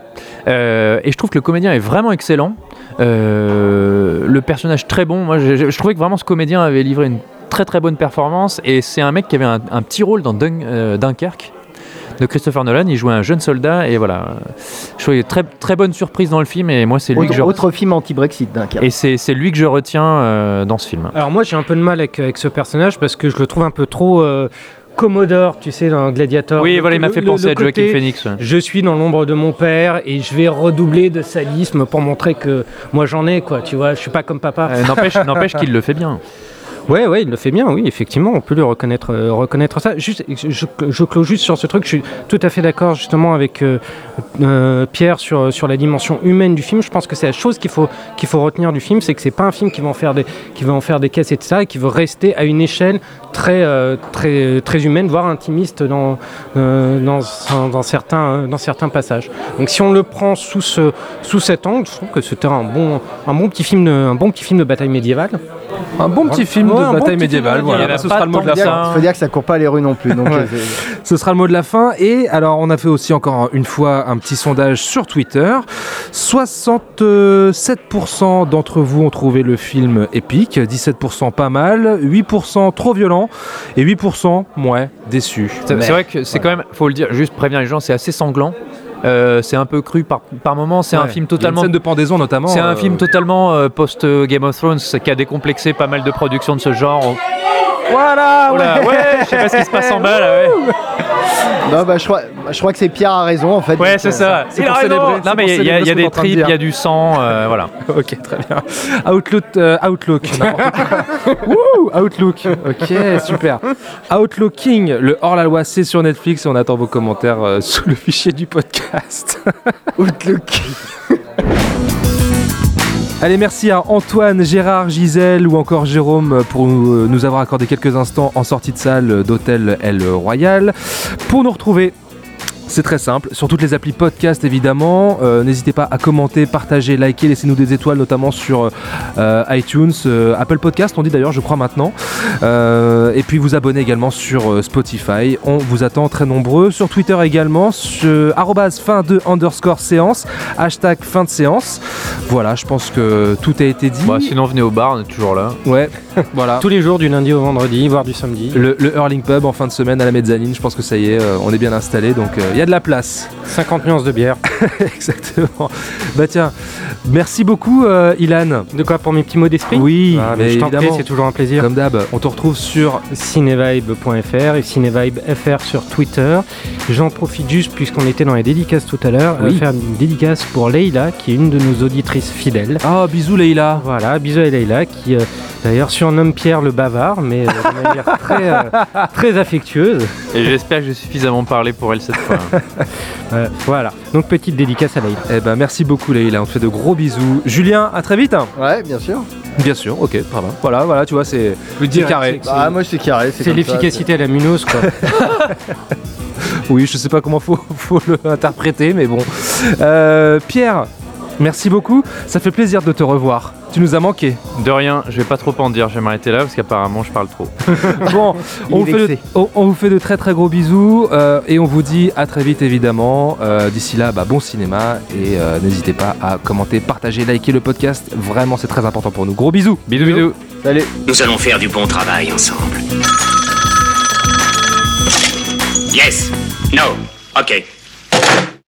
Euh, et je trouve que le comédien est vraiment excellent. Euh, le personnage très bon. Moi, je, je- je trouvais que vraiment ce comédien avait livré une très très bonne performance. Et c'est un mec qui avait un, un petit rôle dans Dun- euh, Dunkerque de Christopher Nolan. Il jouait un jeune soldat. Et voilà. Je trouvais très très bonne surprise dans le film. Et moi, c'est lui Autre, que je autre film anti-Brexit d'un cas. et c'est c'est lui que je retiens euh, dans ce film. Alors moi j'ai un peu de mal avec, avec ce personnage parce que je le trouve un peu trop euh, Commodore, tu sais, dans Gladiator. Oui, Le- voilà, il m'a fait le- penser le à Joaquin Phoenix. ouais. Je suis dans l'ombre de mon père et je vais redoubler de sadisme pour montrer que moi j'en ai, quoi. Tu vois, je suis pas comme papa. Euh, N'empêche [LAUGHS] n'empêche qu'il le fait bien. Ouais, ouais, il le fait bien, oui, effectivement, on peut lui reconnaître, euh, reconnaître ça. Juste, je, je, clôt juste sur ce truc, je suis tout à fait d'accord justement avec euh, euh, Pierre sur, sur la dimension humaine du film. Je pense que c'est la chose qu'il faut, qu'il faut retenir du film, c'est que c'est pas un film qui va en faire des, qui va en faire des caisses et de ça, et qui veut rester à une échelle très, très, très humaine, voire intimiste dans, dans, dans, certains, dans certains passages. Donc si on le prend sous, ce, sous cet angle, je trouve que c'était un bon, un, bon un bon petit film de bataille médiévale. Un bon petit film Ouais, de bon bataille médiévale. Voilà, médiévale. ce Pas sera le mot de la fin. Il faut dire que ça court pas les rues non plus. Donc, Ouais. euh, Ce sera le mot de la fin. Et alors, on a fait aussi encore une fois un petit sondage sur Twitter. 67% d'entre vous ont trouvé le film épique, 17% pas mal, 8% trop violent et 8% ouais, déçu. C'est vrai que c'est quand même, faut le dire, juste prévenir les gens, c'est assez sanglant. Euh, c'est un peu cru par, par moment. C'est un Ouais. film Il y a une totalement. scène de pendaison notamment. C'est un euh, film totalement euh, post euh, Game of Thrones qui a décomplexé pas mal de productions de ce genre. Voilà, Oh là, ouais, je sais pas ce qui se passe en bas là. Ouais, [LAUGHS] Non, bah, je, crois, je crois que c'est Pierre a raison en fait. ouais c'est euh, ça. c'est Il pour célébrer, Non mais il y a, des tripes, il y a du sang, euh, voilà. [LAUGHS] Ok, très bien. Outlook. euh, Outlook. [LAUGHS] [LAUGHS] Outlook. Ok, super. Outlooking, le hors-la-loi, c'est sur Netflix et on attend vos commentaires sous le fichier du podcast. Outlook. Allez, merci à Antoine, Gérard, Gisèle ou encore Jérôme pour nous, nous avoir accordé quelques instants en sortie de salle d'hôtel El Royal. Pour nous retrouver, c'est très simple, sur toutes les applis podcast évidemment. Euh, N'hésitez pas à commenter, partager, liker, laissez-nous des étoiles notamment sur euh, iTunes, euh, Apple Podcast, on dit d'ailleurs, je crois maintenant. Euh, et puis vous abonner également sur euh, Spotify. On vous attend très nombreux. Sur Twitter également, sur arrobase fin de underscore séance, hashtag fin de séance. Voilà, je pense que tout a été dit. Bah, sinon venez au bar, on est toujours là. Ouais, [LAUGHS] voilà. Tous les jours, du lundi au vendredi, voire du samedi. Le, le Hurling Pub en fin de semaine à la mezzanine, je pense que ça y est, euh, on est bien installé, donc euh, il y a de la place. 50 nuances de bière. [LAUGHS] Exactement. Bah tiens, merci beaucoup euh, Ilan. De quoi pour mes petits mots d'esprit Oui, Ah, mais mais je t'en prie, évidemment. c'est toujours un plaisir. Comme d'hab, on te retrouve sur cinevibe.fr et cinevibefr sur Twitter. J'en profite juste, puisqu'on était dans les dédicaces tout à l'heure, Oui. à faire une dédicace pour Leïla, qui est une de nos auditrices fidèles. Ah, bisous Leïla. Voilà, bisous à Leïla, qui euh, d'ailleurs surnomme Pierre le bavard, mais euh, de manière très, euh, très affectueuse. Et j'espère que j'ai suffisamment parlé pour elle cette fois. [LAUGHS] Euh, voilà, donc petite dédicace à Leïla. Eh ben merci beaucoup Leïla, on te fait de gros bisous. Julien, à très vite. Ouais, bien sûr. Bien sûr, ok, va. Voilà, voilà, tu vois, c'est carré. c'est- Ah, moi c'est carré. C'est l'efficacité à la Munoz, quoi. [LAUGHS] Oui, je sais pas comment faut, faut l'interpréter, mais bon. Euh, Pierre, merci beaucoup. Ça fait plaisir de te revoir. tu nous as manqué. De rien, je vais pas trop en dire, je vais m'arrêter là parce qu'apparemment je parle trop. [LAUGHS] Bon, on vous, fait de, vexé. on- on vous fait de très très gros bisous euh, et on vous dit à très vite évidemment. Euh, D'ici là, bah, bon cinéma et euh, n'hésitez pas à commenter, partager, liker le podcast. Vraiment, c'est très important pour nous. Gros bisous. Bisous bisous. Salut. Nous allons faire du bon travail ensemble. Yes. No. Ok.